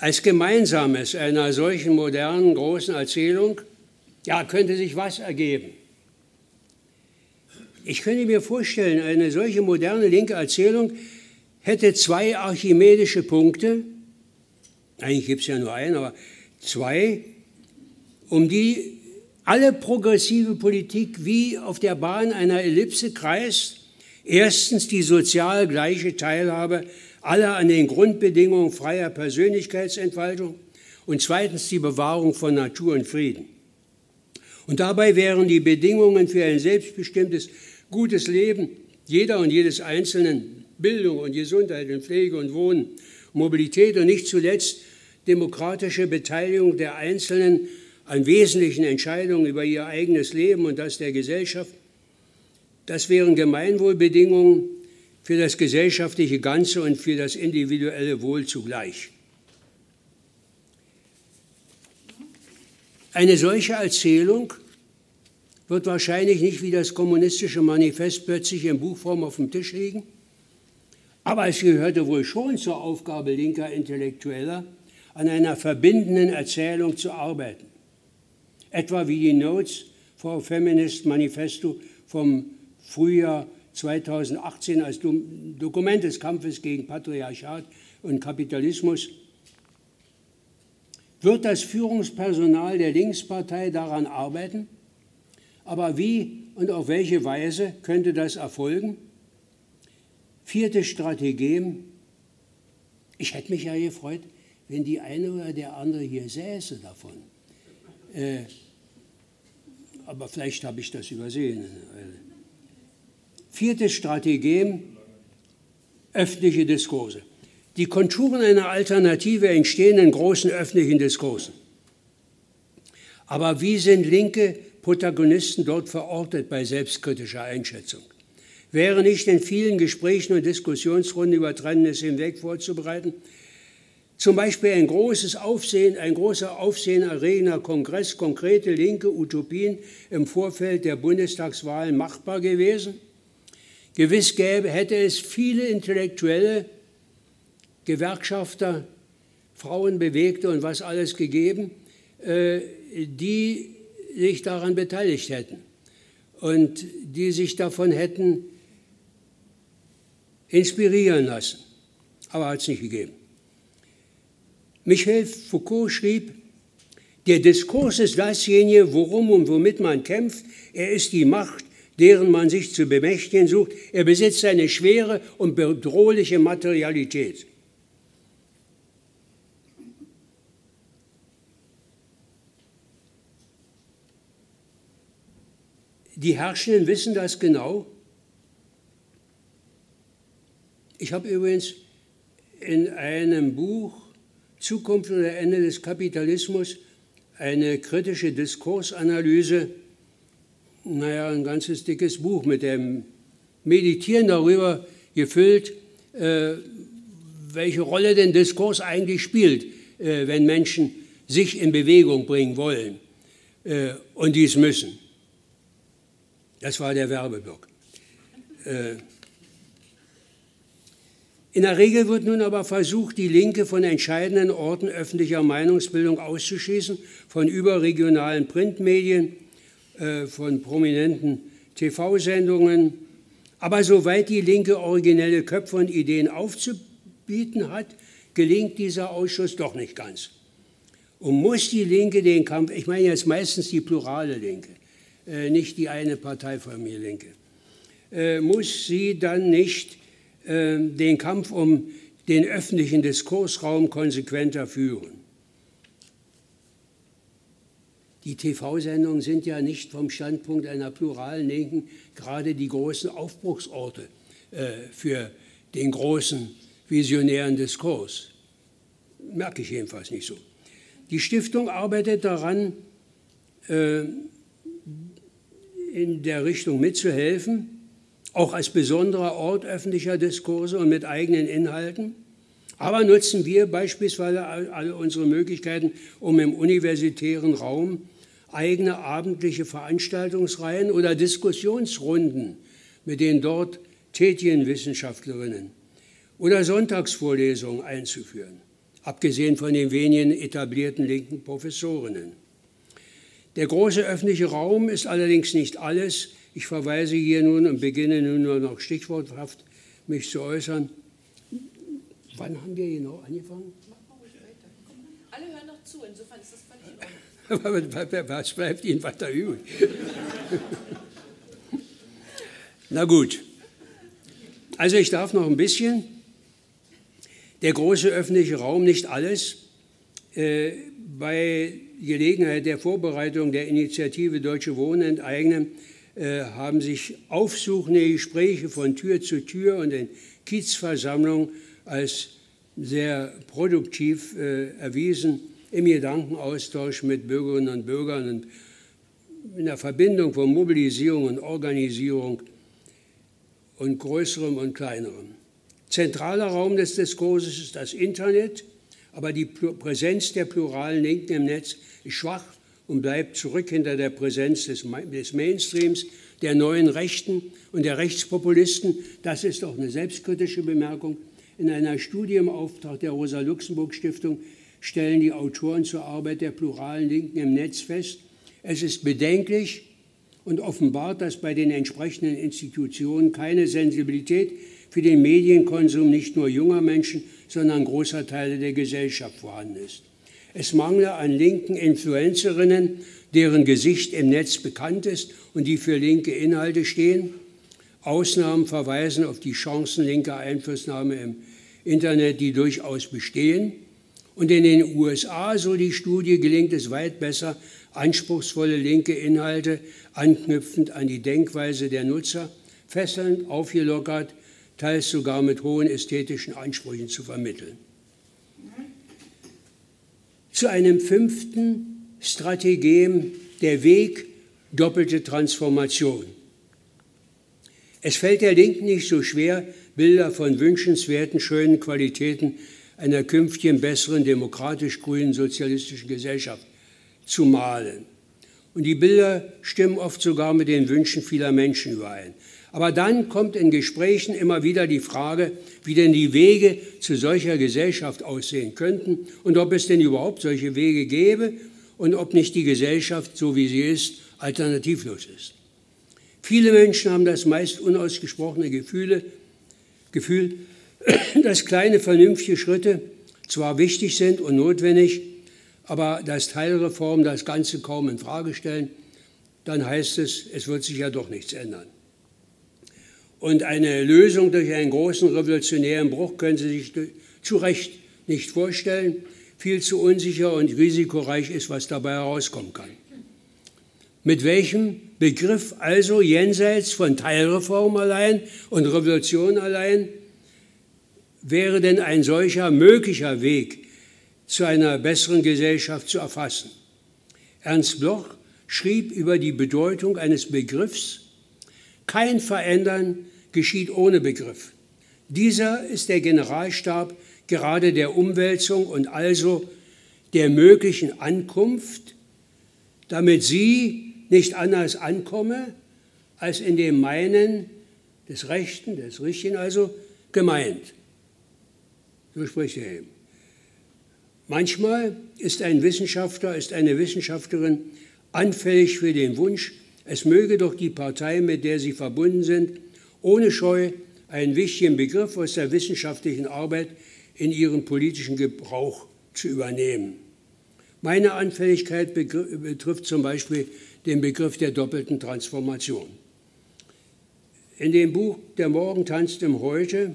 Speaker 2: Als Gemeinsames einer solchen modernen, großen Erzählung, ja, könnte sich was ergeben. Ich könnte mir vorstellen, eine solche moderne linke Erzählung hätte zwei archimedische Punkte, eigentlich gibt es ja nur einen, aber zwei, um die alle progressive Politik wie auf der Bahn einer Ellipse kreist. Erstens die sozial gleiche Teilhabe aller an den Grundbedingungen freier Persönlichkeitsentfaltung und zweitens die Bewahrung von Natur und Frieden. Und dabei wären die Bedingungen für ein selbstbestimmtes, gutes Leben jeder und jedes Einzelnen, Bildung und Gesundheit und Pflege und Wohnen, Mobilität und nicht zuletzt demokratische Beteiligung der Einzelnen an wesentlichen Entscheidungen über ihr eigenes Leben und das der Gesellschaft. Das wären Gemeinwohlbedingungen für das gesellschaftliche Ganze und für das individuelle Wohl zugleich. Eine solche Erzählung wird wahrscheinlich nicht wie das kommunistische Manifest plötzlich in Buchform auf dem Tisch liegen, aber es gehörte wohl schon zur Aufgabe linker Intellektueller, an einer verbindenden Erzählung zu arbeiten. Etwa wie die Notes for Feminist Manifesto vom Frühjahr 2018 als Dokument des Kampfes gegen Patriarchat und Kapitalismus. Wird das Führungspersonal der Linkspartei daran arbeiten? Aber wie und auf welche Weise könnte das erfolgen? Viertes Strategem. Ich hätte mich ja gefreut, wenn die eine oder der andere hier säße davon. Äh, aber vielleicht habe ich das übersehen. Viertes Strategem, öffentliche Diskurse. Die Konturen einer Alternative entstehen in großen öffentlichen Diskursen. Aber wie sind linke Protagonisten dort verortet bei selbstkritischer Einschätzung? Wäre nicht in vielen Gesprächen und Diskussionsrunden über Trennendes hinweg vorzubereiten, zum Beispiel ein großes Aufsehen, ein großer aufsehenerregender Kongress, konkrete linke Utopien im Vorfeld der Bundestagswahlen machbar gewesen. Gewiss gäbe, hätte es viele Intellektuelle, Gewerkschafter, Frauenbewegte und was alles gegeben, äh, die sich daran beteiligt hätten und die sich davon hätten inspirieren lassen. Aber hat es nicht gegeben. Michel Foucault schrieb, der Diskurs ist dasjenige, worum und womit man kämpft. Er ist die Macht, deren man sich zu bemächtigen sucht. Er besitzt eine schwere und bedrohliche Materialität. Die Herrschenden wissen das genau. Ich habe übrigens in einem Buch Zukunft oder Ende des Kapitalismus, eine kritische Diskursanalyse, naja, ein ganzes dickes Buch mit dem Meditieren darüber gefüllt, äh, welche Rolle denn Diskurs eigentlich spielt, äh, wenn Menschen sich in Bewegung bringen wollen äh, und dies müssen. Das war der Werbeblock. Äh, in der Regel wird nun aber versucht, die Linke von entscheidenden Orten öffentlicher Meinungsbildung auszuschließen, von überregionalen Printmedien, von prominenten TV-Sendungen. Aber soweit die Linke originelle Köpfe und Ideen aufzubieten hat, gelingt dieser Ausschuss doch nicht ganz. Und muss die Linke den Kampf, ich meine jetzt meistens die plurale Linke, äh, nicht die eine Parteifamilie Linke, äh, muss sie dann nicht den Kampf um den öffentlichen Diskursraum konsequenter führen. Die TV-Sendungen sind ja nicht vom Standpunkt einer pluralen Linken gerade die großen Aufbruchsorte äh, für den großen visionären Diskurs. Merke ich jedenfalls nicht so. Die Stiftung arbeitet daran, äh, in der Richtung mitzuhelfen, auch als besonderer Ort öffentlicher Diskurse und mit eigenen Inhalten. Aber nutzen wir beispielsweise alle unsere Möglichkeiten, um im universitären Raum eigene abendliche Veranstaltungsreihen oder Diskussionsrunden mit den dort tätigen Wissenschaftlerinnen oder Sonntagsvorlesungen einzuführen, abgesehen von den wenigen etablierten linken Professorinnen. Der große öffentliche Raum ist allerdings nicht alles. Ich verweise hier nun und beginne nun nur noch stichworthaft mich zu äußern. Wann haben wir genau angefangen? Alle hören noch zu, insofern ist das. *laughs* Was bleibt Ihnen weiter übrig? *laughs* Na gut. Also ich darf noch ein bisschen. Der große öffentliche Raum, nicht alles. Äh, bei Gelegenheit der Vorbereitung der Initiative Deutsche Wohnen enteignen äh, haben sich aufsuchende Gespräche von Tür zu Tür und in Kiezversammlungen als sehr produktiv äh, erwiesen im Gedankenaustausch mit Bürgerinnen und Bürgern und in der Verbindung von Mobilisierung und Organisierung und Größerem und Kleinerem. Zentraler Raum des Diskurses ist das Internet, aber die Präsenz der pluralen Linken im Netz ist schwach und bleibt zurück hinter der Präsenz des, Mainstreams, der neuen Rechten und der Rechtspopulisten. Das ist auch eine selbstkritische Bemerkung. In einer Studie im Auftrag der Rosa-Luxemburg-Stiftung stellen die Autoren zur Arbeit der pluralen Linken im Netz fest, es ist bedenklich und offenbart, dass bei den entsprechenden Institutionen keine Sensibilität für den Medienkonsum nicht nur junger Menschen, sondern großer Teile der Gesellschaft vorhanden ist. Es mangle an linken Influencerinnen, deren Gesicht im Netz bekannt ist und die für linke Inhalte stehen. Ausnahmen verweisen auf die Chancen linker Einflussnahme im Internet, die durchaus bestehen. Und in den USA, so die Studie, gelingt es weit besser, anspruchsvolle linke Inhalte anknüpfend an die Denkweise der Nutzer, fesselnd, aufgelockert, teils sogar mit hohen ästhetischen Ansprüchen zu vermitteln. Zu einem fünften Strategem der Weg doppelte Transformation. Es fällt der Linken nicht so schwer, Bilder von wünschenswerten, schönen Qualitäten einer künftigen, besseren, demokratisch-grünen, sozialistischen Gesellschaft zu malen. Und die Bilder stimmen oft sogar mit den Wünschen vieler Menschen überein. Aber dann kommt in Gesprächen immer wieder die Frage, wie denn die Wege zu solcher Gesellschaft aussehen könnten und ob es denn überhaupt solche Wege gäbe und ob nicht die Gesellschaft, so wie sie ist, alternativlos ist. Viele Menschen haben das meist unausgesprochene Gefühle, Gefühl, dass kleine vernünftige Schritte zwar wichtig sind und notwendig, aber dass Teilreformen das Ganze kaum in Frage stellen, dann heißt es, es wird sich ja doch nichts ändern. Und eine Lösung durch einen großen revolutionären Bruch können Sie sich zu Recht nicht vorstellen. Viel zu unsicher und risikoreich ist, was dabei herauskommen kann. Mit welchem Begriff also jenseits von Teilreform allein und Revolution allein wäre denn ein solcher möglicher Weg zu einer besseren Gesellschaft zu erfassen? Ernst Bloch schrieb über die Bedeutung eines Begriffs, kein Verändern geschieht ohne Begriff. Dieser ist der Generalstab gerade der Umwälzung und also der möglichen Ankunft, damit sie nicht anders ankomme, als in dem Meinen des Rechten, des Richtigen also gemeint. So spricht er eben. Manchmal ist ein Wissenschaftler, ist eine Wissenschaftlerin anfällig für den Wunsch, es möge doch die Partei, mit der sie verbunden sind, ohne Scheu einen wichtigen Begriff aus der wissenschaftlichen Arbeit in ihren politischen Gebrauch zu übernehmen. Meine Anfälligkeit betrifft zum Beispiel den Begriff der doppelten Transformation. In dem Buch Der Morgen tanzt im Heute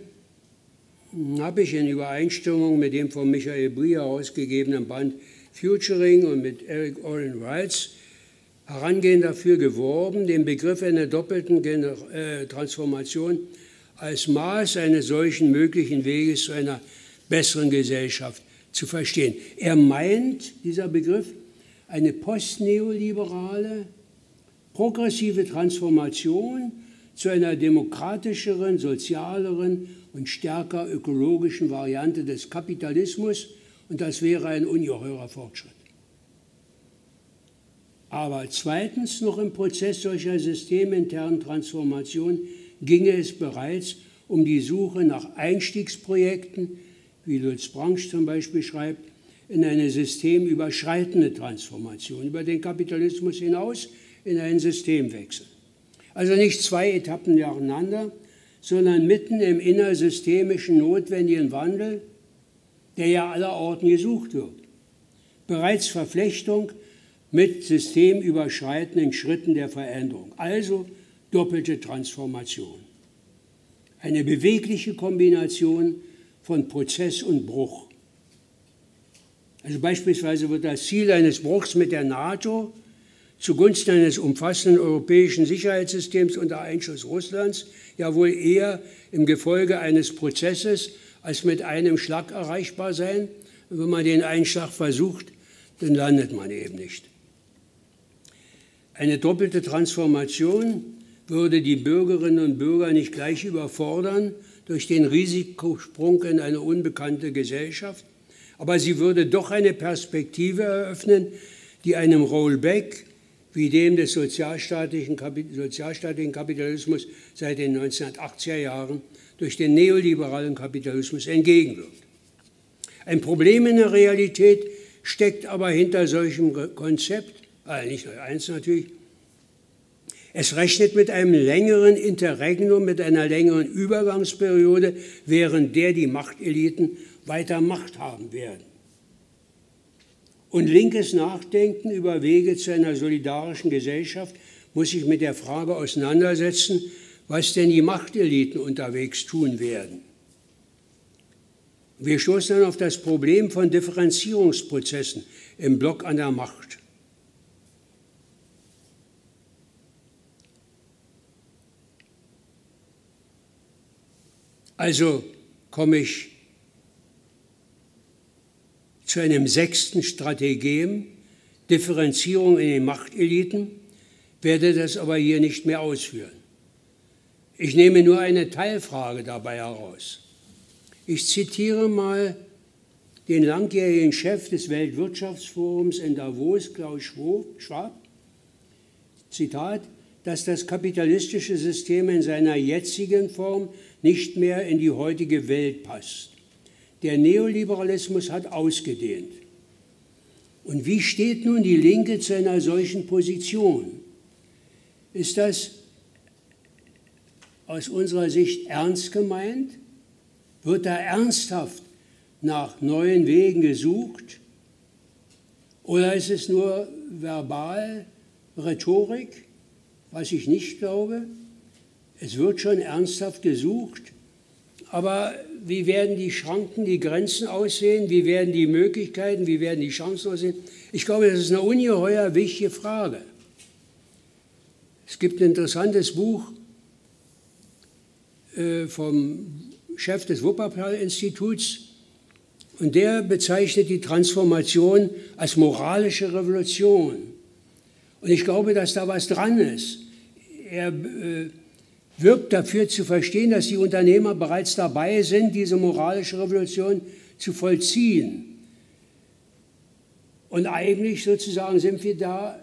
Speaker 2: habe ich in Übereinstimmung mit dem von Michael Brie herausgegebenen Band Futuring und mit Eric Oren Wrights Herangehen dafür geworben, den Begriff einer doppelten Gener äh, Transformation als Maß eines solchen möglichen Weges zu einer besseren Gesellschaft zu verstehen. Er meint, dieser Begriff, eine postneoliberale, progressive Transformation zu einer demokratischeren, sozialeren und stärker ökologischen Variante des Kapitalismus und das wäre ein ungeheurer Fortschritt. Aber zweitens noch im Prozess solcher systeminternen Transformation ginge es bereits um die Suche nach Einstiegsprojekten, wie Lutz Branch zum Beispiel schreibt, in eine systemüberschreitende Transformation über den Kapitalismus hinaus in einen Systemwechsel. Also nicht zwei Etappen nacheinander, sondern mitten im innersystemischen notwendigen Wandel, der ja allerorten gesucht wird. Bereits Verflechtung mit systemüberschreitenden Schritten der Veränderung, also doppelte Transformation. Eine bewegliche Kombination von Prozess und Bruch. Also beispielsweise wird das Ziel eines Bruchs mit der NATO zugunsten eines umfassenden europäischen Sicherheitssystems unter Einschuss Russlands ja wohl eher im Gefolge eines Prozesses als mit einem Schlag erreichbar sein. Und wenn man den Einschlag versucht, dann landet man eben nicht. Eine doppelte Transformation würde die Bürgerinnen und Bürger nicht gleich überfordern durch den Risikosprung in eine unbekannte Gesellschaft, aber sie würde doch eine Perspektive eröffnen, die einem Rollback wie dem des sozialstaatlichen, sozialstaatlichen Kapitalismus seit den 1980er Jahren durch den neoliberalen Kapitalismus entgegenwirkt. Ein Problem in der Realität steckt aber hinter solchem Konzept, also nicht nur eins natürlich, es rechnet mit einem längeren Interregnum, mit einer längeren Übergangsperiode, während der die Machteliten weiter Macht haben werden. Und linkes Nachdenken über Wege zu einer solidarischen Gesellschaft muss sich mit der Frage auseinandersetzen, was denn die Machteliten unterwegs tun werden. Wir stoßen dann auf das Problem von Differenzierungsprozessen im Block an der Macht. Also komme ich zu einem sechsten Strategem, Differenzierung in den Machteliten, werde das aber hier nicht mehr ausführen. Ich nehme nur eine Teilfrage dabei heraus. Ich zitiere mal den langjährigen Chef des Weltwirtschaftsforums in Davos, Klaus Schwab. Zitat, dass das kapitalistische System in seiner jetzigen Form nicht mehr in die heutige Welt passt. Der Neoliberalismus hat ausgedehnt. Und wie steht nun die Linke zu einer solchen Position? Ist das aus unserer Sicht ernst gemeint? Wird da ernsthaft nach neuen Wegen gesucht? Oder ist es nur verbal Rhetorik, was ich nicht glaube? Es wird schon ernsthaft gesucht, aber wie werden die Schranken, die Grenzen aussehen? Wie werden die Möglichkeiten, wie werden die Chancen aussehen? Ich glaube, das ist eine ungeheuer wichtige Frage. Es gibt ein interessantes Buch äh, vom Chef des Wuppertal-Instituts und der bezeichnet die Transformation als moralische Revolution. Und ich glaube, dass da was dran ist. Er äh, wirbt dafür zu verstehen, dass die Unternehmer bereits dabei sind, diese moralische Revolution zu vollziehen. Und eigentlich sozusagen sind wir da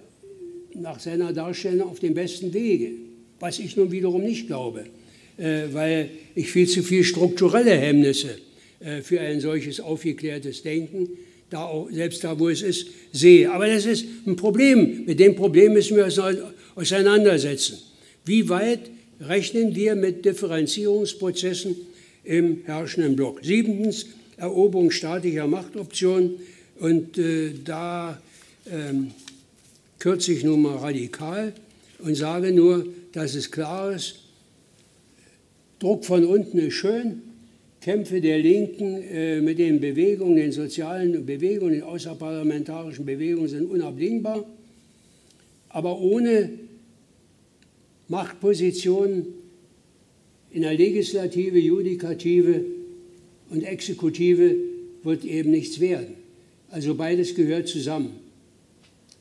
Speaker 2: nach seiner Darstellung auf dem besten Wege, was ich nun wiederum nicht glaube, äh, weil ich viel zu viel strukturelle Hemmnisse äh, für ein solches aufgeklärtes Denken, da auch, selbst da, wo es ist, sehe. Aber das ist ein Problem. Mit dem Problem müssen wir uns auseinandersetzen. Wie weit rechnen wir mit Differenzierungsprozessen im herrschenden Block. Siebtens, Eroberung staatlicher Machtoptionen. Und äh, da ähm, kürze ich nun mal radikal und sage nur, dass es klar ist, Druck von unten ist schön, Kämpfe der Linken äh, mit den Bewegungen, den sozialen Bewegungen, den außerparlamentarischen Bewegungen sind unabdingbar. Aber ohne Machtpositionen in der Legislative, Judikative und Exekutive wird eben nichts werden. Also beides gehört zusammen.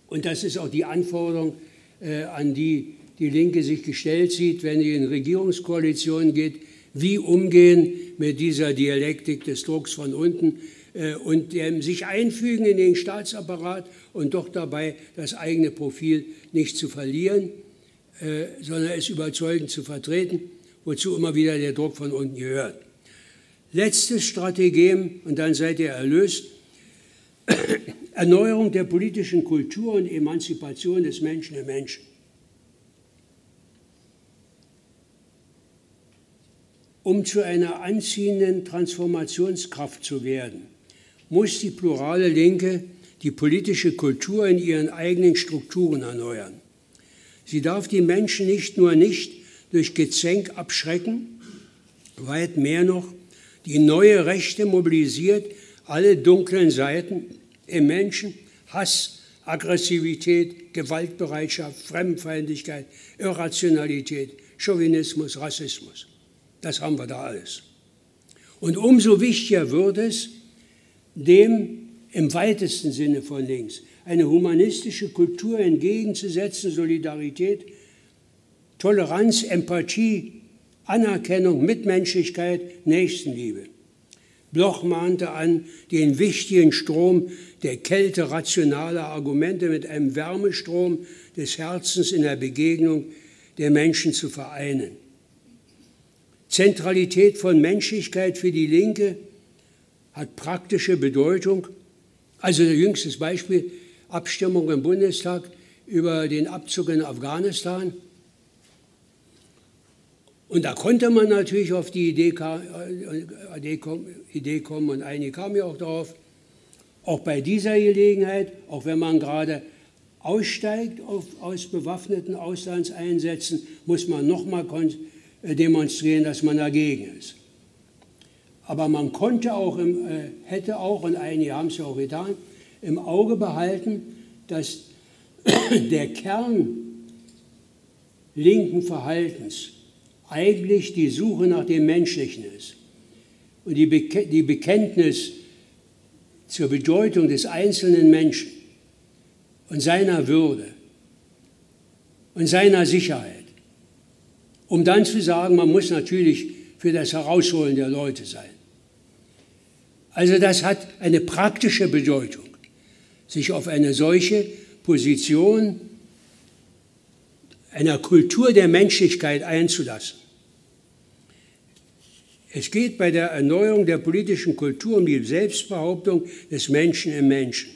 Speaker 2: Und das ist auch die Anforderung, äh, an die die Linke sich gestellt sieht, wenn sie in Regierungskoalitionen geht, wie umgehen mit dieser Dialektik des Drucks von unten äh, und dem sich einfügen in den Staatsapparat und doch dabei das eigene Profil nicht zu verlieren, sondern es überzeugend zu vertreten, wozu immer wieder der Druck von unten gehört. Letztes Strategem, und dann seid ihr erlöst, *coughs* Erneuerung der politischen Kultur und Emanzipation des Menschen im Menschen. Um zu einer anziehenden Transformationskraft zu werden, muss die plurale Linke die politische Kultur in ihren eigenen Strukturen erneuern. Sie darf die Menschen nicht nur nicht durch Gezänk abschrecken, weit mehr noch die neue Rechte mobilisiert alle dunklen Seiten im Menschen, Hass, Aggressivität, Gewaltbereitschaft, Fremdenfeindlichkeit, Irrationalität, Chauvinismus, Rassismus. Das haben wir da alles. Und umso wichtiger wird es, dem im weitesten Sinne von links eine humanistische Kultur entgegenzusetzen, Solidarität, Toleranz, Empathie, Anerkennung, Mitmenschlichkeit, Nächstenliebe. Bloch mahnte an, den wichtigen Strom der Kälte rationaler Argumente mit einem Wärmestrom des Herzens in der Begegnung der Menschen zu vereinen. Zentralität von Menschlichkeit für die Linke hat praktische Bedeutung. Also jüngstes Beispiel, Abstimmung im Bundestag über den Abzug in Afghanistan. Und da konnte man natürlich auf die Idee, äh, kommen und einige kamen ja auch darauf, auch bei dieser Gelegenheit, auch wenn man gerade aussteigt aus bewaffneten Auslandseinsätzen, muss man nochmal äh, demonstrieren, dass man dagegen ist. Aber man konnte auch, äh, hätte auch, und einige haben es ja auch getan, im Auge behalten, dass *clears throat* der Kern linken Verhaltens eigentlich die Suche nach dem Menschlichen ist. Und die, Beke die Bekenntnis zur Bedeutung des einzelnen Menschen und seiner Würde und seiner Sicherheit, um dann zu sagen, man muss natürlich für das Herausholen der Leute sein. Also das hat eine praktische Bedeutung, sich auf eine solche Position einer Kultur der Menschlichkeit einzulassen. Es geht bei der Erneuerung der politischen Kultur um die Selbstbehauptung des Menschen im Menschen.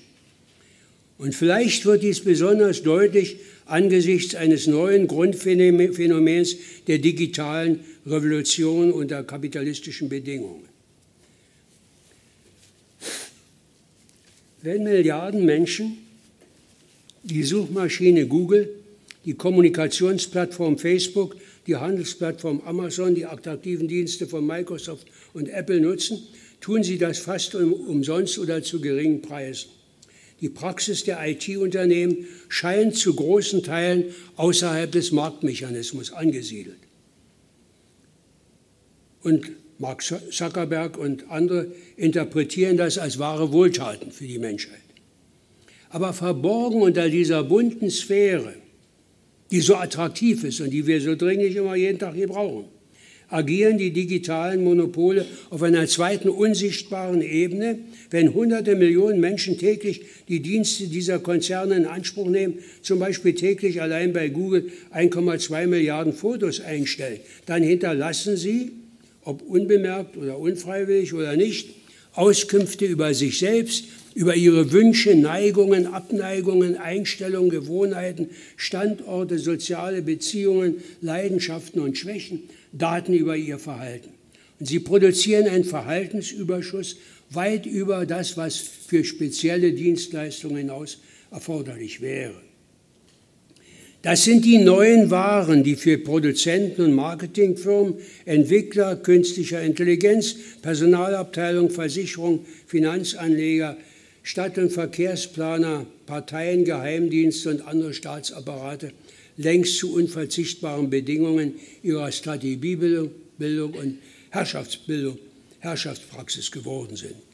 Speaker 2: Und vielleicht wird dies besonders deutlich angesichts eines neuen Grundphänomens der digitalen Revolution unter kapitalistischen Bedingungen. Wenn Milliarden Menschen die Suchmaschine Google, die Kommunikationsplattform Facebook die Handelsplattform Amazon, die attraktiven Dienste von Microsoft und Apple nutzen, tun sie das fast umsonst oder zu geringen Preisen. Die Praxis der IT-Unternehmen scheint zu großen Teilen außerhalb des Marktmechanismus angesiedelt. Und Mark Zuckerberg und andere interpretieren das als wahre Wohltaten für die Menschheit. Aber verborgen unter dieser bunten Sphäre die so attraktiv ist und die wir so dringlich immer jeden Tag hier brauchen, agieren die digitalen Monopole auf einer zweiten unsichtbaren Ebene, wenn hunderte Millionen Menschen täglich die Dienste dieser Konzerne in Anspruch nehmen, zum Beispiel täglich allein bei Google 1,2 Milliarden Fotos einstellen, dann hinterlassen sie, ob unbemerkt oder unfreiwillig oder nicht, Auskünfte über sich selbst, über ihre Wünsche, Neigungen, Abneigungen, Einstellungen, Gewohnheiten, Standorte, soziale Beziehungen, Leidenschaften und Schwächen, Daten über ihr Verhalten. Und sie produzieren einen Verhaltensüberschuss weit über das, was für spezielle Dienstleistungen hinaus erforderlich wäre. Das sind die neuen Waren, die für Produzenten und Marketingfirmen, Entwickler künstlicher Intelligenz, Personalabteilung, Versicherung, Finanzanleger, Stadt- und Verkehrsplaner, Parteien, Geheimdienste und andere Staatsapparate längst zu unverzichtbaren Bedingungen ihrer Strategiebildung und Herrschaftsbildung, Herrschaftspraxis geworden sind.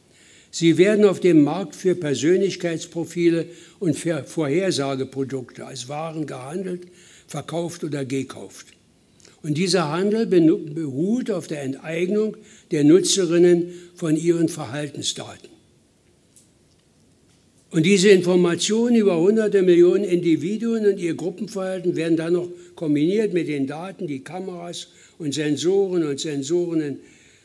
Speaker 2: Sie werden auf dem Markt für Persönlichkeitsprofile und für Vorhersageprodukte als Waren gehandelt, verkauft oder gekauft. Und dieser Handel beruht auf der Enteignung der Nutzerinnen von ihren Verhaltensdaten. Und diese Informationen über hunderte Millionen Individuen und ihr Gruppenverhalten werden dann noch kombiniert mit den Daten, die Kameras und Sensoren und Sensoren in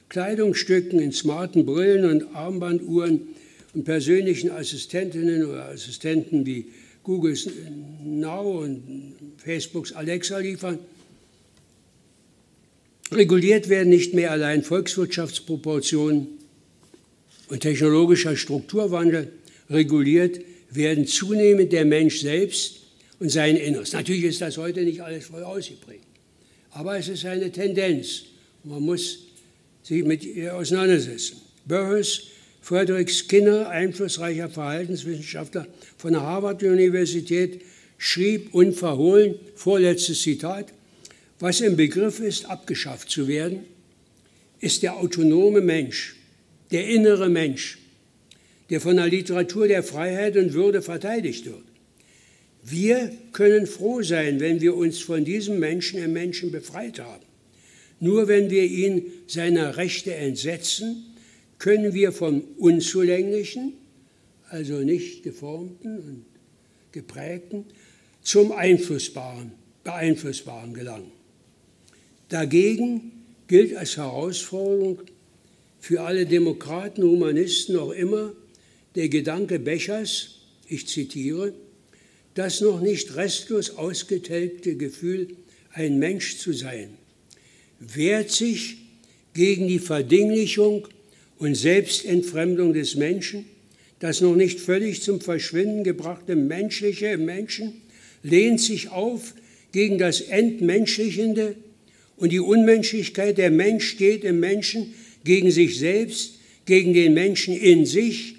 Speaker 2: Kleidungsstücken, in smarten Brillen und Armbanduhren und persönlichen Assistentinnen oder Assistenten wie Googles Now und Facebooks Alexa liefern. Reguliert werden nicht mehr allein Volkswirtschaftsproportionen und technologischer Strukturwandel, reguliert werden zunehmend der Mensch selbst und sein Inneres. Natürlich ist das heute nicht alles voll ausgeprägt, aber es ist eine Tendenz. Man muss sich mit ihr auseinandersetzen. Burroughs, Frederick Skinner, einflussreicher Verhaltenswissenschaftler von der Harvard-Universität, schrieb unverhohlen, vorletztes Zitat, was im Begriff ist, abgeschafft zu werden, ist der autonome Mensch, der innere Mensch, der von der Literatur der Freiheit und Würde verteidigt wird. Wir können froh sein, wenn wir uns von diesem Menschen im Menschen befreit haben. Nur wenn wir ihn seiner Rechte entsetzen, können wir vom Unzulänglichen, also nicht geformten und geprägten, zum Einflussbaren, Beeinflussbaren gelangen. Dagegen gilt als Herausforderung für alle Demokraten, Humanisten auch immer der Gedanke Bechers, ich zitiere, das noch nicht restlos ausgetilgte Gefühl, ein Mensch zu sein, wehrt sich gegen die Verdinglichung und Selbstentfremdung des Menschen, das noch nicht völlig zum Verschwinden gebrachte Menschliche im Menschen, lehnt sich auf gegen das Entmenschlichende und die Unmenschlichkeit. Der Mensch steht im Menschen gegen sich selbst, gegen den Menschen in sich,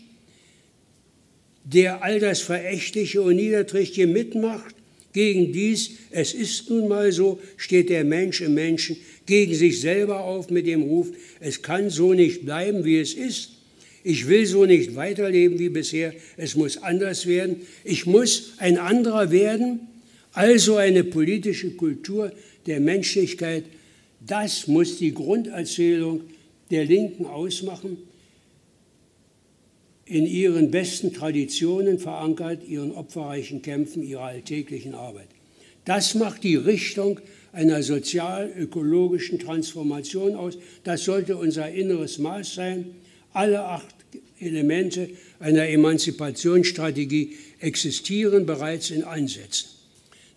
Speaker 2: der all das Verächtliche und Niederträchtige mitmacht. Gegen dies, es ist nun mal so, steht der Mensch im Menschen gegen sich selber auf mit dem Ruf, es kann so nicht bleiben, wie es ist. Ich will so nicht weiterleben wie bisher, es muss anders werden. Ich muss ein anderer werden. Also eine politische Kultur der Menschlichkeit, das muss die Grunderzählung der Linken ausmachen, in ihren besten Traditionen verankert, ihren opferreichen Kämpfen, ihrer alltäglichen Arbeit. Das macht die Richtung einer sozial-ökologischen Transformation aus. Das sollte unser inneres Maß sein. Alle acht Elemente einer Emanzipationsstrategie existieren bereits in Ansätzen.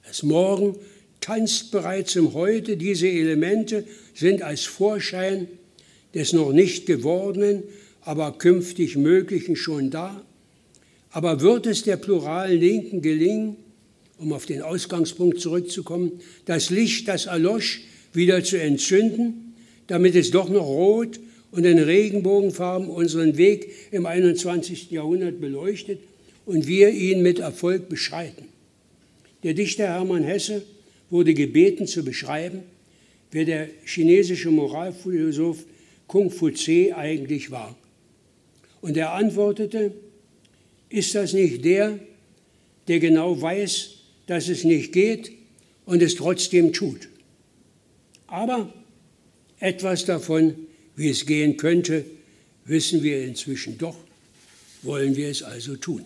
Speaker 2: Das Morgen tanzt bereits im Heute. Diese Elemente sind als Vorschein des noch nicht gewordenen, aber künftig Möglichen schon da. Aber wird es der pluralen Linken gelingen, um auf den Ausgangspunkt zurückzukommen, das Licht, das erlosch, wieder zu entzünden, damit es doch noch rot und in Regenbogenfarben unseren Weg im 21. Jahrhundert beleuchtet und wir ihn mit Erfolg beschreiten. Der Dichter Hermann Hesse wurde gebeten zu beschreiben, wer der chinesische Moralphilosoph Kung Fu Tse eigentlich war. Und er antwortete, ist das nicht der, der genau weiß, dass es nicht geht und es trotzdem tut? Aber etwas davon, wie es gehen könnte, wissen wir inzwischen doch, wollen wir es also tun.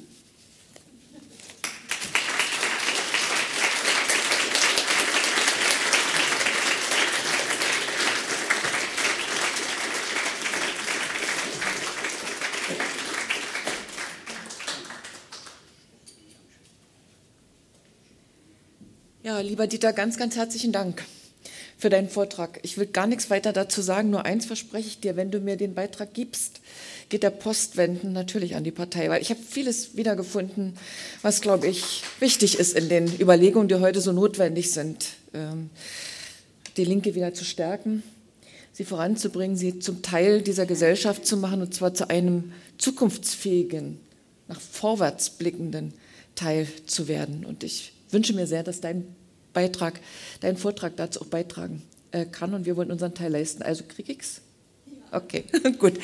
Speaker 1: Lieber Dieter, ganz, ganz herzlichen Dank für deinen Vortrag. Ich will gar nichts weiter dazu sagen, nur eins verspreche ich dir, wenn du mir den Beitrag gibst, geht der Postwenden natürlich an die Partei, weil ich habe vieles wiedergefunden, was, glaube ich, wichtig ist in den Überlegungen, die heute so notwendig sind, ähm, die Linke wieder zu stärken, sie voranzubringen, sie zum Teil dieser Gesellschaft zu machen, und zwar zu einem zukunftsfähigen, nach vorwärts blickenden Teil zu werden. Und ich wünsche mir sehr, dass dein Beitrag, dein Vortrag dazu auch beitragen äh, kann und wir wollen unseren Teil leisten. Also krieg ich's? Okay, *laughs* gut.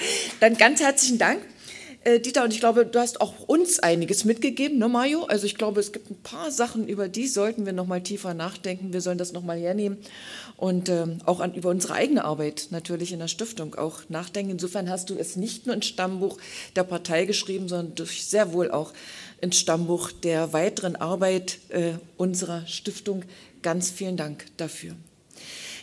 Speaker 1: Dann ganz herzlichen Dank. Äh, Dieter, und ich glaube, du hast auch uns einiges mitgegeben, ne, Mario? Also ich glaube, es gibt ein paar Sachen, über die sollten wir noch mal tiefer nachdenken. Wir sollen das noch mal hernehmen und ähm, auch an, über unsere eigene Arbeit natürlich in der Stiftung auch nachdenken. Insofern hast du es nicht nur ins Stammbuch der Partei geschrieben, sondern durch sehr wohl auch ins Stammbuch der weiteren Arbeit äh, unserer Stiftung. Ganz vielen Dank dafür.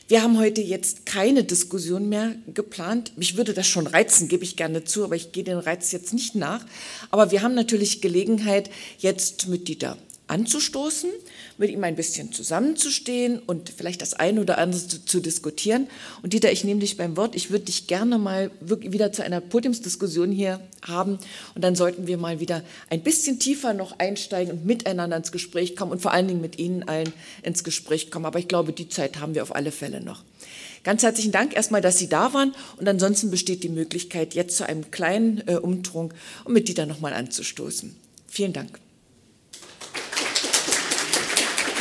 Speaker 1: Wir haben heute jetzt keine Diskussion mehr geplant. Mich würde das schon reizen, gebe ich gerne zu, aber ich gehe den Reiz jetzt nicht nach. Aber wir haben natürlich Gelegenheit, jetzt mit Dieter anzustoßen, mit ihm ein bisschen zusammenzustehen und vielleicht das eine oder andere zu, zu diskutieren. Und Dieter, ich nehme dich beim Wort. Ich würde dich gerne mal wieder zu einer Podiumsdiskussion hier haben. Und dann sollten wir mal wieder ein bisschen tiefer noch einsteigen und miteinander ins Gespräch kommen und vor allen Dingen mit Ihnen allen ins Gespräch kommen. Aber ich glaube, die Zeit haben wir auf alle Fälle noch. Ganz herzlichen Dank erstmal, dass Sie da waren. Und ansonsten besteht die Möglichkeit, jetzt zu einem kleinen äh, Umtrunk, um mit Dieter nochmal anzustoßen. Vielen Dank.